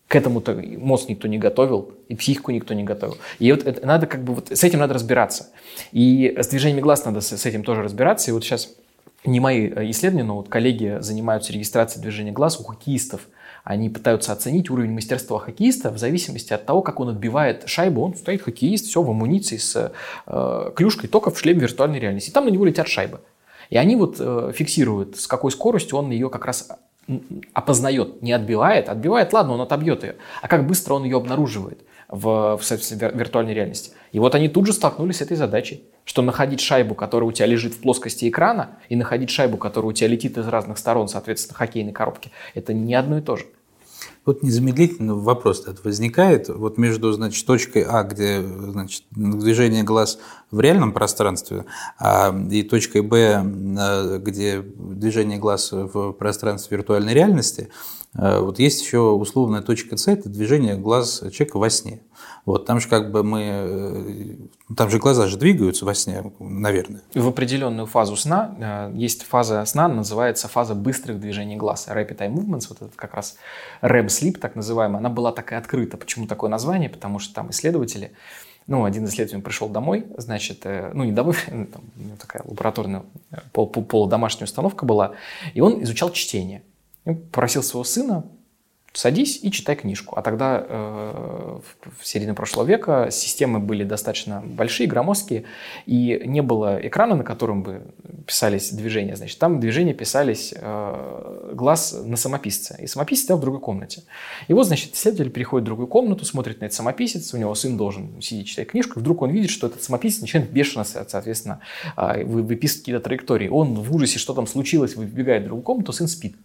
S2: К этому-то мозг никто не готовил, и психику никто не готовил. И вот это, надо как бы вот с этим надо разбираться. И с движениями глаз надо с, с этим тоже разбираться. И вот сейчас не мои э, исследования, но вот коллеги занимаются регистрацией движения глаз у хоккеистов – они пытаются оценить уровень мастерства хоккеиста в зависимости от того, как он отбивает шайбу. Он стоит хоккеист, все в амуниции с э, клюшкой, только в шлеме виртуальной реальности. И там на него летят шайбы. И они вот э, фиксируют, с какой скоростью он ее как раз опознает, не отбивает. Отбивает, ладно, он отобьет ее. А как быстро он ее обнаруживает в, в, в виртуальной реальности. И вот они тут же столкнулись с этой задачей, что находить шайбу, которая у тебя лежит в плоскости экрана, и находить шайбу, которая у тебя летит из разных сторон, соответственно, хоккейной коробки, это не одно и то же.
S1: Вот незамедлительно вопрос этот возникает. Вот между значит, точкой А, где значит, движение глаз в реальном пространстве, а, и точкой Б, а, где движение глаз в пространстве виртуальной реальности, а, вот есть еще условная точка С, это движение глаз человека во сне. Вот, там же как бы мы, э, там же глаза же двигаются во сне, наверное.
S2: В определенную фазу сна, э, есть фаза сна, называется фаза быстрых движений глаз, rapid eye movements, вот этот как раз REM sleep, так называемая, она была такая открыта. Почему такое название? Потому что там исследователи, ну, один исследователь пришел домой, значит, э, ну, не домой, там, такая лабораторная пол, пол, полудомашняя установка была, и он изучал чтение. И попросил своего сына садись и читай книжку. А тогда э, в середине прошлого века системы были достаточно большие, громоздкие, и не было экрана, на котором бы писались движения. Значит, там движения писались э, глаз на самописце. И самописец стоял в другой комнате. И вот, значит, исследователь переходит в другую комнату, смотрит на этот самописец, у него сын должен сидеть читать книжку, и вдруг он видит, что этот самописец начинает бешено, соответственно, э, выписывать какие-то траектории. Он в ужасе, что там случилось, выбегает в другую комнату, сын спит.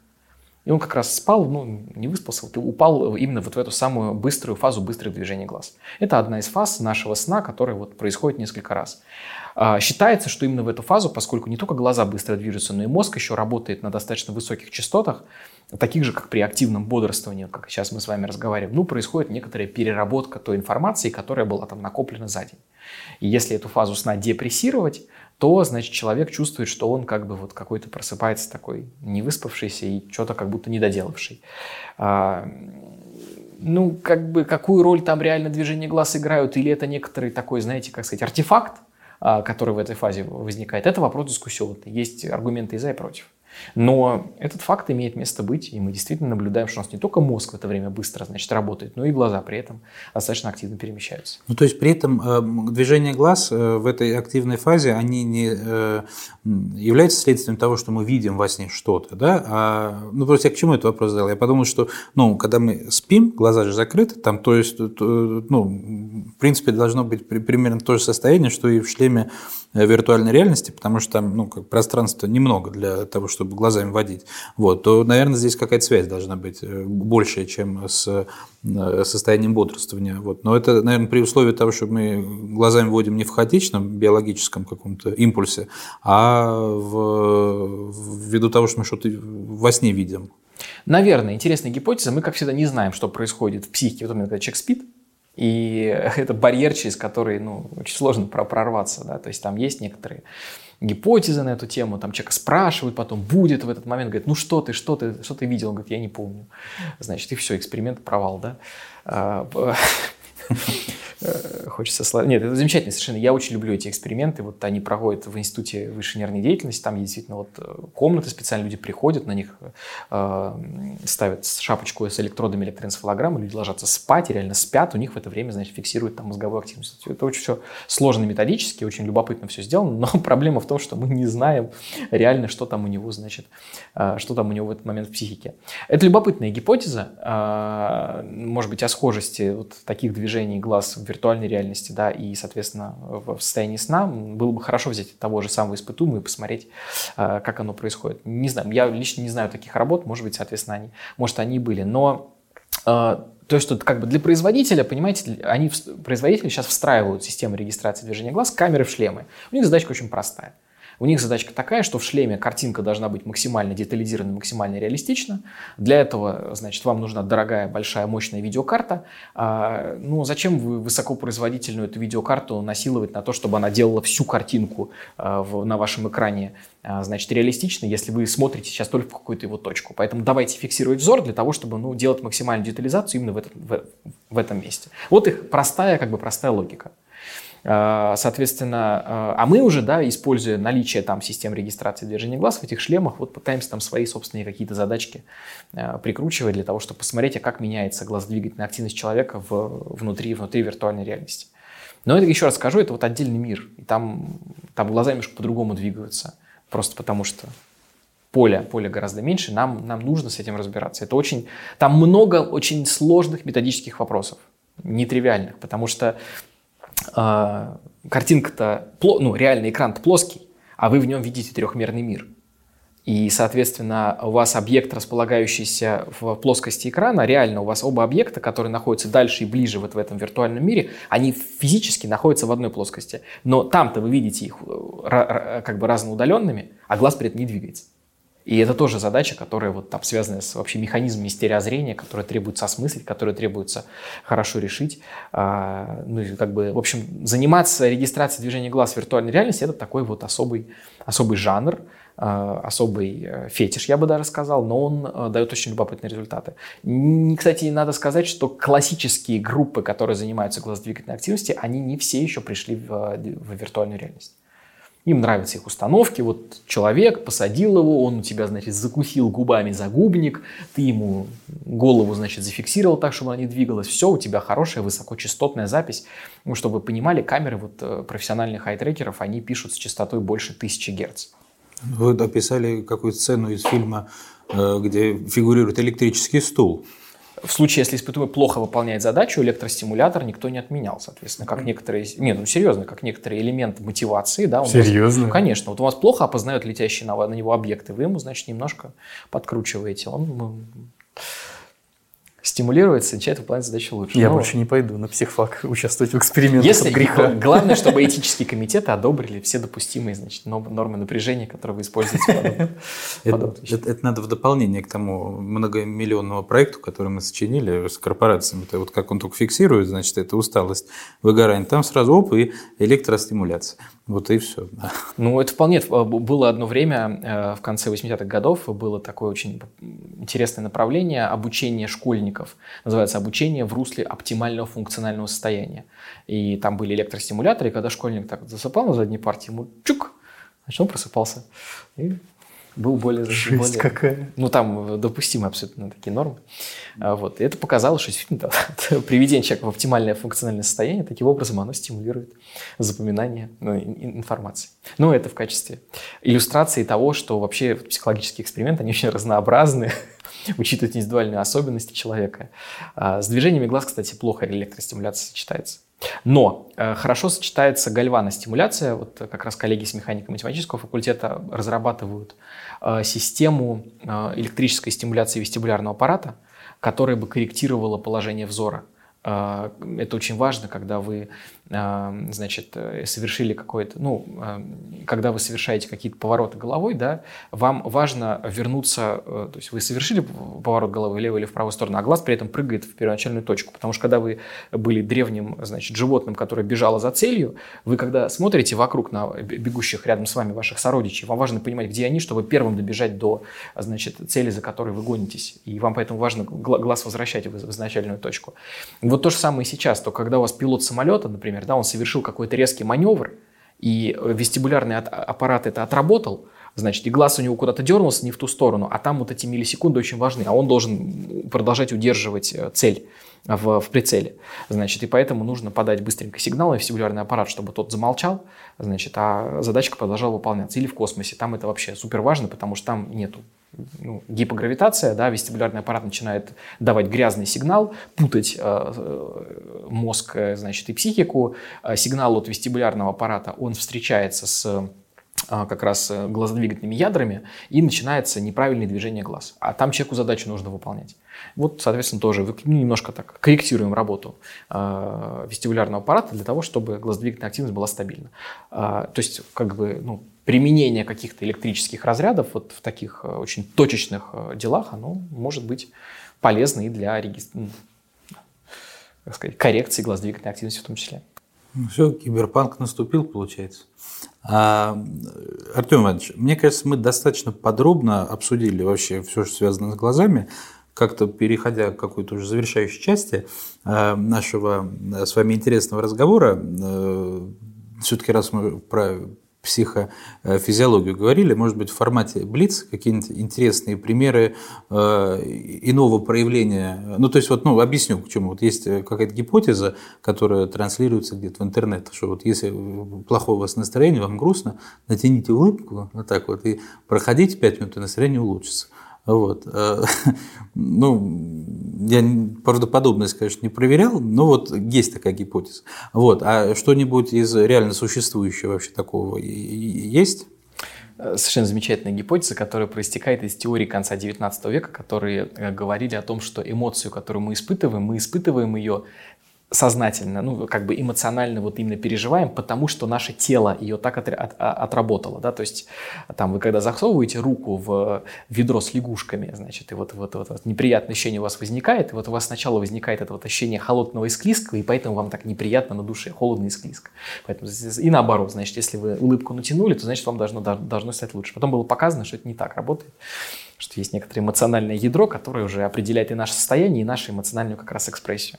S2: И он как раз спал, ну, не выспался, вот, упал именно вот в эту самую быструю фазу быстрых движений глаз. Это одна из фаз нашего сна, которая вот происходит несколько раз. А, считается, что именно в эту фазу, поскольку не только глаза быстро движутся, но и мозг еще работает на достаточно высоких частотах, таких же, как при активном бодрствовании, как сейчас мы с вами разговариваем, ну, происходит некоторая переработка той информации, которая была там накоплена за день. И если эту фазу сна депрессировать, то, значит, человек чувствует, что он как бы вот какой-то просыпается такой невыспавшийся и что-то как будто недоделавший. А, ну, как бы, какую роль там реально движение глаз играют, или это некоторый такой, знаете, как сказать, артефакт, а, который в этой фазе возникает, это вопрос дискуссионный. Есть аргументы и за, и против. Но этот факт имеет место быть, и мы действительно наблюдаем, что у нас не только мозг в это время быстро значит, работает, но и глаза при этом достаточно активно перемещаются.
S1: Ну, то есть при этом э, движение глаз э, в этой активной фазе, они не э, являются следствием того, что мы видим во сне что-то, да? А, ну, просто я к чему этот вопрос задал? Я подумал, что, ну, когда мы спим, глаза же закрыты, там, то есть, ну, в принципе, должно быть примерно то же состояние, что и в шлеме виртуальной реальности, потому что там ну, как пространства немного для того, чтобы глазами водить, вот, то, наверное, здесь какая-то связь должна быть э, большая, чем с э, состоянием бодрствования. Вот. Но это, наверное, при условии того, что мы глазами водим не в хаотичном биологическом каком-то импульсе, а в, ввиду того, что мы что-то во сне видим.
S2: Наверное, интересная гипотеза. Мы, как всегда, не знаем, что происходит в психике в тот момент, когда человек спит. И это барьер, через который ну, очень сложно прорваться. Да? То есть там есть некоторые гипотезы на эту тему, там человека спрашивают, потом будет в этот момент, говорит, ну что ты, что ты, что ты видел? Он говорит, я не помню. Значит, и все, эксперимент провал, да. А, хочется... Слав... Нет, это замечательно совершенно. Я очень люблю эти эксперименты. Вот они проходят в Институте высшей нервной деятельности. Там действительно вот э, комнаты специально, люди приходят, на них э, ставят шапочку с электродами электроэнцефалограммы, люди ложатся спать, и реально спят, у них в это время, значит, фиксируют там мозговую активность. Это очень все сложно методически, очень любопытно все сделано, но проблема в том, что мы не знаем реально, что там у него, значит, э, что там у него в этот момент в психике. Это любопытная гипотеза, э, может быть, о схожести вот таких движений глаз в виртуальной реальности, да, и, соответственно, в состоянии сна, было бы хорошо взять того же самого испытуемого и посмотреть, э, как оно происходит. Не знаю, я лично не знаю таких работ, может быть, соответственно, они, может, они были, но э, то, что как бы для производителя, понимаете, они, производители сейчас встраивают систему регистрации движения глаз камеры в шлемы. У них задачка очень простая – у них задачка такая, что в шлеме картинка должна быть максимально детализирована, максимально реалистична. Для этого, значит, вам нужна дорогая, большая, мощная видеокарта. А, ну, зачем вы высокопроизводительную эту видеокарту насиловать на то, чтобы она делала всю картинку а, в, на вашем экране, а, значит, реалистично, если вы смотрите сейчас только в какую-то его точку. Поэтому давайте фиксировать взор для того, чтобы, ну, делать максимальную детализацию именно в этом, в, в этом месте. Вот их простая, как бы простая логика. А, соответственно, а, а мы уже, да, используя наличие там систем регистрации движения глаз в этих шлемах, вот пытаемся там свои собственные какие-то задачки а, прикручивать для того, чтобы посмотреть, а как меняется глазодвигательная активность человека в, внутри, внутри виртуальной реальности. Но это, еще раз скажу, это вот отдельный мир. И там, там глаза немножко по-другому двигаются. Просто потому что поле, поле гораздо меньше, нам, нам нужно с этим разбираться. Это очень, там много очень сложных методических вопросов, нетривиальных, потому что э, картинка-то, ну, реальный экран-то плоский, а вы в нем видите трехмерный мир. И, соответственно, у вас объект, располагающийся в плоскости экрана, реально у вас оба объекта, которые находятся дальше и ближе вот в этом виртуальном мире, они физически находятся в одной плоскости. Но там-то вы видите их э, как бы разноудаленными, а глаз при этом не двигается. И это тоже задача, которая вот там связана с вообще механизмами стереозрения, которые требуется осмыслить, которые требуется хорошо решить. А, ну и как бы, в общем, заниматься регистрацией движения глаз в виртуальной реальности – это такой вот особый, особый жанр, а, особый э, фетиш, я бы даже сказал, но он э, дает очень любопытные результаты. Кстати, надо сказать, что классические группы, которые занимаются глазодвигательной активностью, они не все еще пришли в, в виртуальную реальность. Им нравятся их установки. Вот человек посадил его, он у тебя, значит, закусил губами загубник, ты ему голову, значит, зафиксировал так, чтобы она не двигалась. Все, у тебя хорошая высокочастотная запись. Ну, чтобы вы понимали, камеры вот э, профессиональных айтрекеров, они пишут с частотой больше 1000 Гц.
S1: Вы описали какую-то сцену из фильма, э, где фигурирует электрический стул.
S2: В случае, если испытуемый плохо выполняет задачу, электростимулятор никто не отменял, соответственно, как некоторые, нет, ну серьезно, как некоторый элемент мотивации, да.
S3: Серьезно?
S2: Вас, ну, конечно, вот у вас плохо опознают летящие на, на него объекты, вы ему, значит, немножко подкручиваете, он стимулируется, начинает выполнять задачу лучше.
S3: Я Но... больше не пойду на психфак участвовать в экспериментах
S2: Если греха. Главное, чтобы этические комитеты одобрили все допустимые значит, нормы напряжения, которые вы используете.
S1: Это, надо в дополнение к тому многомиллионному проекту, который мы сочинили с корпорациями. Вот как он только фиксирует, значит, это усталость, выгорание. Там сразу оп, и электростимуляция. Вот и все. Да.
S2: Ну, это вполне было одно время, э, в конце 80-х годов, было такое очень интересное направление обучения школьников. Называется «Обучение в русле оптимального функционального состояния». И там были электростимуляторы, и когда школьник так засыпал на задней партии, ему чук, значит, он просыпался. И был более...
S3: Жесть
S2: более,
S3: какая.
S2: Ну, там допустимы абсолютно такие нормы. А, вот. И это показало, что действительно да, приведение человека в оптимальное функциональное состояние, таким образом оно стимулирует запоминание ну, информации. Ну, это в качестве иллюстрации того, что вообще психологические эксперименты, они очень разнообразны, учитывают индивидуальные особенности человека. А, с движениями глаз, кстати, плохо электростимуляция сочетается. Но э, хорошо сочетается гальваностимуляция. Вот как раз коллеги с механико-математического факультета разрабатывают э, систему э, электрической стимуляции вестибулярного аппарата, которая бы корректировала положение взора. Это очень важно, когда вы значит, э, совершили какое-то, ну, когда вы совершаете какие-то повороты головой, да, вам важно вернуться, э, то есть вы совершили поворот головы влево или в правую сторону, а глаз при этом прыгает в первоначальную точку, потому что когда вы были древним, значит, животным, которое бежало за целью, вы когда смотрите вокруг на бегущих рядом с вами ваших сородичей, вам важно понимать, где они, чтобы первым добежать до, значит, цели, за которой вы гонитесь, и вам поэтому важно глаз возвращать в изначальную точку. Вот то же самое и сейчас, то когда у вас пилот самолета, например, например, да, он совершил какой-то резкий маневр, и вестибулярный аппарат это отработал, значит, и глаз у него куда-то дернулся не в ту сторону, а там вот эти миллисекунды очень важны, а он должен продолжать удерживать э, цель в, в прицеле. Значит, и поэтому нужно подать быстренько сигнал на вестибулярный аппарат, чтобы тот замолчал, значит, а задачка продолжала выполняться. Или в космосе, там это вообще супер важно, потому что там нету ну, гипогравитация, да, вестибулярный аппарат начинает давать грязный сигнал, путать э, э мозг, э, значит, и психику. Сигнал от вестибулярного аппарата, он встречается с как раз э, глазодвигательными ядрами, и начинается неправильное движение глаз. А там человеку задачу нужно выполнять. Вот, соответственно, тоже ну, немножко так корректируем работу э, вестибулярного аппарата для того, чтобы глазодвигательная активность была стабильна. Э, то есть, как бы, ну, применение каких-то электрических разрядов вот в таких э, очень точечных э, делах, оно может быть полезно и для регистр... как сказать, коррекции глазодвигательной активности в том числе.
S1: Ну, все, киберпанк наступил, получается. А, Артем Иванович, мне кажется, мы достаточно подробно обсудили вообще все, что связано с глазами. Как-то переходя к какой-то уже завершающей части а, нашего э, с вами интересного разговора, э, все-таки раз мы про психофизиологию говорили, может быть, в формате Блиц какие-нибудь интересные примеры э, иного проявления. Ну, то есть, вот, ну, объясню, к чему. Вот есть какая-то гипотеза, которая транслируется где-то в интернет, что вот если плохое у вас настроение, вам грустно, натяните улыбку, вот так вот, и проходите 5 минут, и настроение улучшится. Вот. Э, ну, я правдоподобность, конечно, не проверял, но вот есть такая гипотеза. Вот. А что-нибудь из реально существующего вообще такого есть?
S2: Э, совершенно замечательная гипотеза, которая проистекает из теории конца XIX века, которые э, говорили о том, что эмоцию, которую мы испытываем, мы испытываем ее сознательно, ну, как бы эмоционально вот именно переживаем, потому что наше тело ее так от, от, а, отработало, да, то есть там вы когда засовываете руку в ведро с лягушками, значит, и вот, вот, вот, вот неприятное ощущение у вас возникает, и вот у вас сначала возникает это вот ощущение холодного и склизкого, и поэтому вам так неприятно на душе, холодно и склизко. Поэтому, и наоборот, значит, если вы улыбку натянули, то значит вам должно, должно стать лучше. Потом было показано, что это не так работает, что есть некоторое эмоциональное ядро, которое уже определяет и наше состояние, и нашу эмоциональную как раз экспрессию.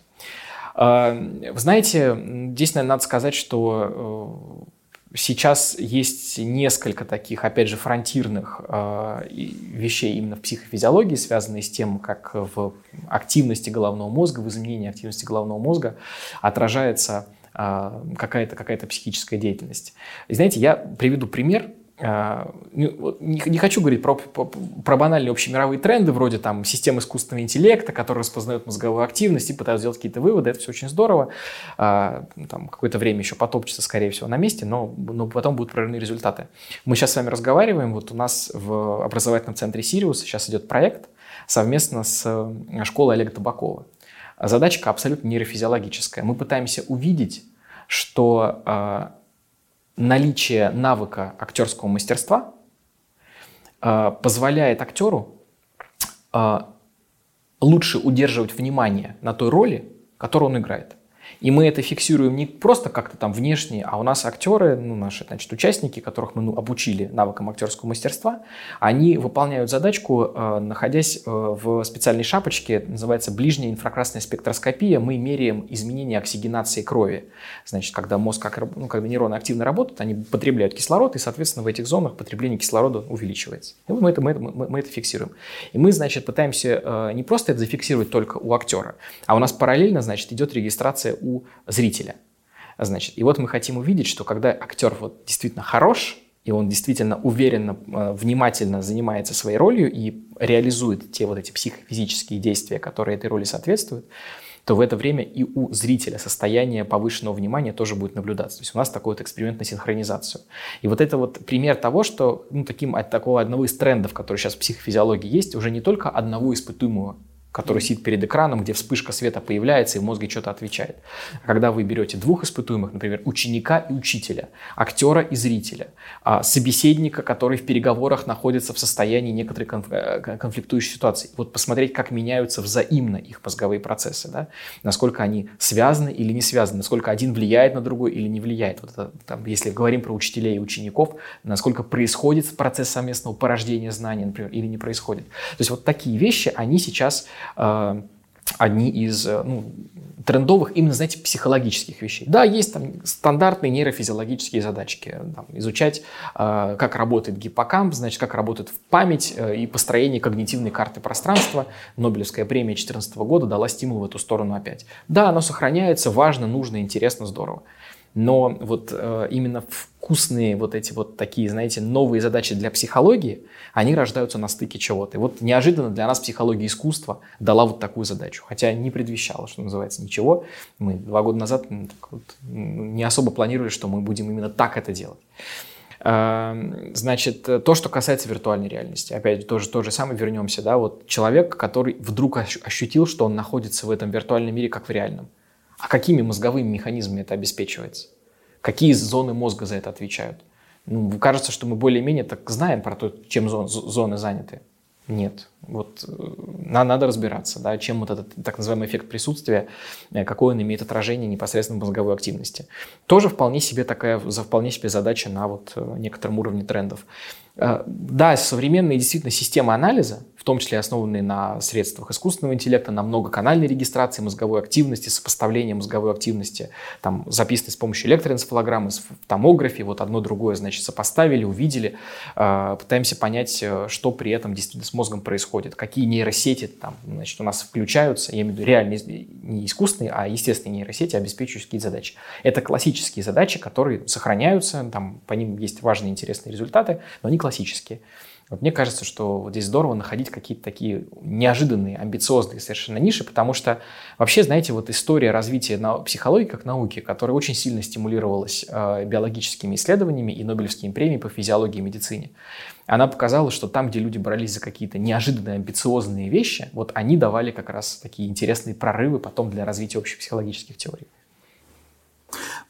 S2: А, вы знаете, здесь, наверное, надо сказать, что э, сейчас есть несколько таких, опять же, фронтирных э, вещей именно в психофизиологии, связанные с тем, как в активности головного мозга, в изменении активности головного мозга отражается э, какая-то какая психическая деятельность. И знаете, я приведу пример – не хочу говорить про, про банальные общемировые тренды, вроде там систем искусственного интеллекта, которые распознают мозговую активность и пытаются сделать какие-то выводы. Это все очень здорово. А, там какое-то время еще потопчется, скорее всего, на месте, но, но потом будут прорывные результаты. Мы сейчас с вами разговариваем. Вот у нас в образовательном центре «Сириус» сейчас идет проект совместно с э, школой Олега Табакова. Задачка абсолютно нейрофизиологическая. Мы пытаемся увидеть, что а, наличие навыка актерского мастерства э, позволяет актеру э, лучше удерживать внимание на той роли, которую он играет. И мы это фиксируем не просто как-то там внешне, а у нас актеры, ну, наши, значит, участники, которых мы ну, обучили навыкам актерского мастерства, они выполняют задачку, э, находясь э, в специальной шапочке, называется ближняя инфракрасная спектроскопия. Мы меряем изменения оксигенации крови. Значит, когда мозг, ну, когда нейроны активно работают, они потребляют кислород, и, соответственно, в этих зонах потребление кислорода увеличивается. И мы это, мы это, мы, мы это фиксируем. И мы, значит, пытаемся э, не просто это зафиксировать только у актера, а у нас параллельно, значит, идет регистрация у зрителя. Значит, и вот мы хотим увидеть, что когда актер вот действительно хорош, и он действительно уверенно, э, внимательно занимается своей ролью и реализует те вот эти психофизические действия, которые этой роли соответствуют, то в это время и у зрителя состояние повышенного внимания тоже будет наблюдаться. То есть у нас такой вот эксперимент на синхронизацию. И вот это вот пример того, что ну, таким, от такого одного из трендов, который сейчас в психофизиологии есть, уже не только одного испытуемого который сидит перед экраном, где вспышка света появляется и в мозге что-то отвечает. Когда вы берете двух испытуемых, например, ученика и учителя, актера и зрителя, а, собеседника, который в переговорах находится в состоянии некоторой э, конфликтующей ситуации, вот посмотреть, как меняются взаимно их мозговые процессы, да? насколько они связаны или не связаны, насколько один влияет на другой или не влияет. Вот это, там, если говорим про учителей и учеников, насколько происходит процесс совместного порождения знаний, например, или не происходит. То есть вот такие вещи, они сейчас одни из э, ну, трендовых, именно, знаете, психологических вещей. Да, есть там стандартные нейрофизиологические задачки. Там, изучать, э, как работает гиппокамп, значит, как работает память э, и построение когнитивной карты пространства. Нобелевская премия 2014 года дала стимул в эту сторону опять. Да, оно сохраняется, важно, нужно, интересно, здорово. Но вот э, именно вкусные вот эти вот такие, знаете, новые задачи для психологии, они рождаются на стыке чего-то. И вот неожиданно для нас психология искусства дала вот такую задачу. Хотя не предвещала, что называется, ничего. Мы два года назад вот, не особо планировали, что мы будем именно так это делать. Э, значит, то, что касается виртуальной реальности, опять тоже то же самое вернемся, да, вот человек, который вдруг ощутил, что он находится в этом виртуальном мире как в реальном. А какими мозговыми механизмами это обеспечивается? Какие зоны мозга за это отвечают? Ну, кажется, что мы более-менее так знаем про то, чем зон, зоны заняты. Нет. Вот э, надо разбираться, да, чем вот этот так называемый эффект присутствия, э, какой он имеет отражение непосредственно в мозговой активности. Тоже вполне себе такая, вполне себе задача на вот э, некотором уровне трендов. Да, современные действительно системы анализа, в том числе основанные на средствах искусственного интеллекта, на многоканальной регистрации мозговой активности, сопоставления мозговой активности, там, записанной с помощью электроэнцефалограммы, в томографии, вот одно другое, значит, сопоставили, увидели, пытаемся понять, что при этом действительно с мозгом происходит, какие нейросети там, значит, у нас включаются, я имею в виду реальные, не искусственные, а естественные нейросети, обеспечивающие какие-то задачи. Это классические задачи, которые сохраняются, там, по ним есть важные интересные результаты, но они классические. Вот мне кажется, что вот здесь здорово находить какие-то такие неожиданные, амбициозные совершенно ниши, потому что вообще, знаете, вот история развития психологии как науки, которая очень сильно стимулировалась э, биологическими исследованиями и Нобелевскими премиями по физиологии и медицине, она показала, что там, где люди брались за какие-то неожиданные, амбициозные вещи, вот они давали как раз такие интересные прорывы потом для развития общих психологических теорий.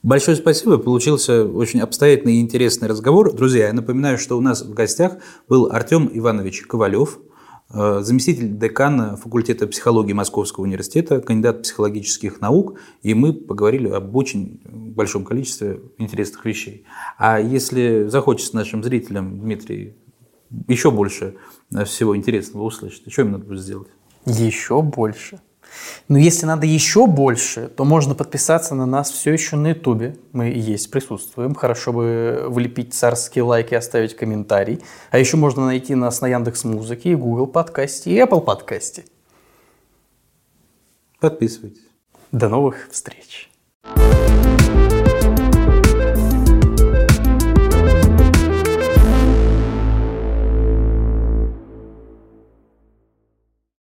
S1: Большое спасибо. Получился очень обстоятельный и интересный разговор. Друзья, я напоминаю, что у нас в гостях был Артем Иванович Ковалев, э, заместитель декана факультета психологии Московского университета, кандидат психологических наук, и мы поговорили об очень большом количестве интересных вещей. А если захочется нашим зрителям, Дмитрий, еще больше всего интересного услышать, что им надо будет сделать?
S3: Еще больше. Но если надо еще больше, то можно подписаться на нас все еще на Ютубе. Мы есть, присутствуем. Хорошо бы влепить царский лайк и оставить комментарий. А еще можно найти нас на Яндекс Музыке, Google подкасте и Apple подкасте.
S1: Подписывайтесь.
S3: До новых встреч. thank you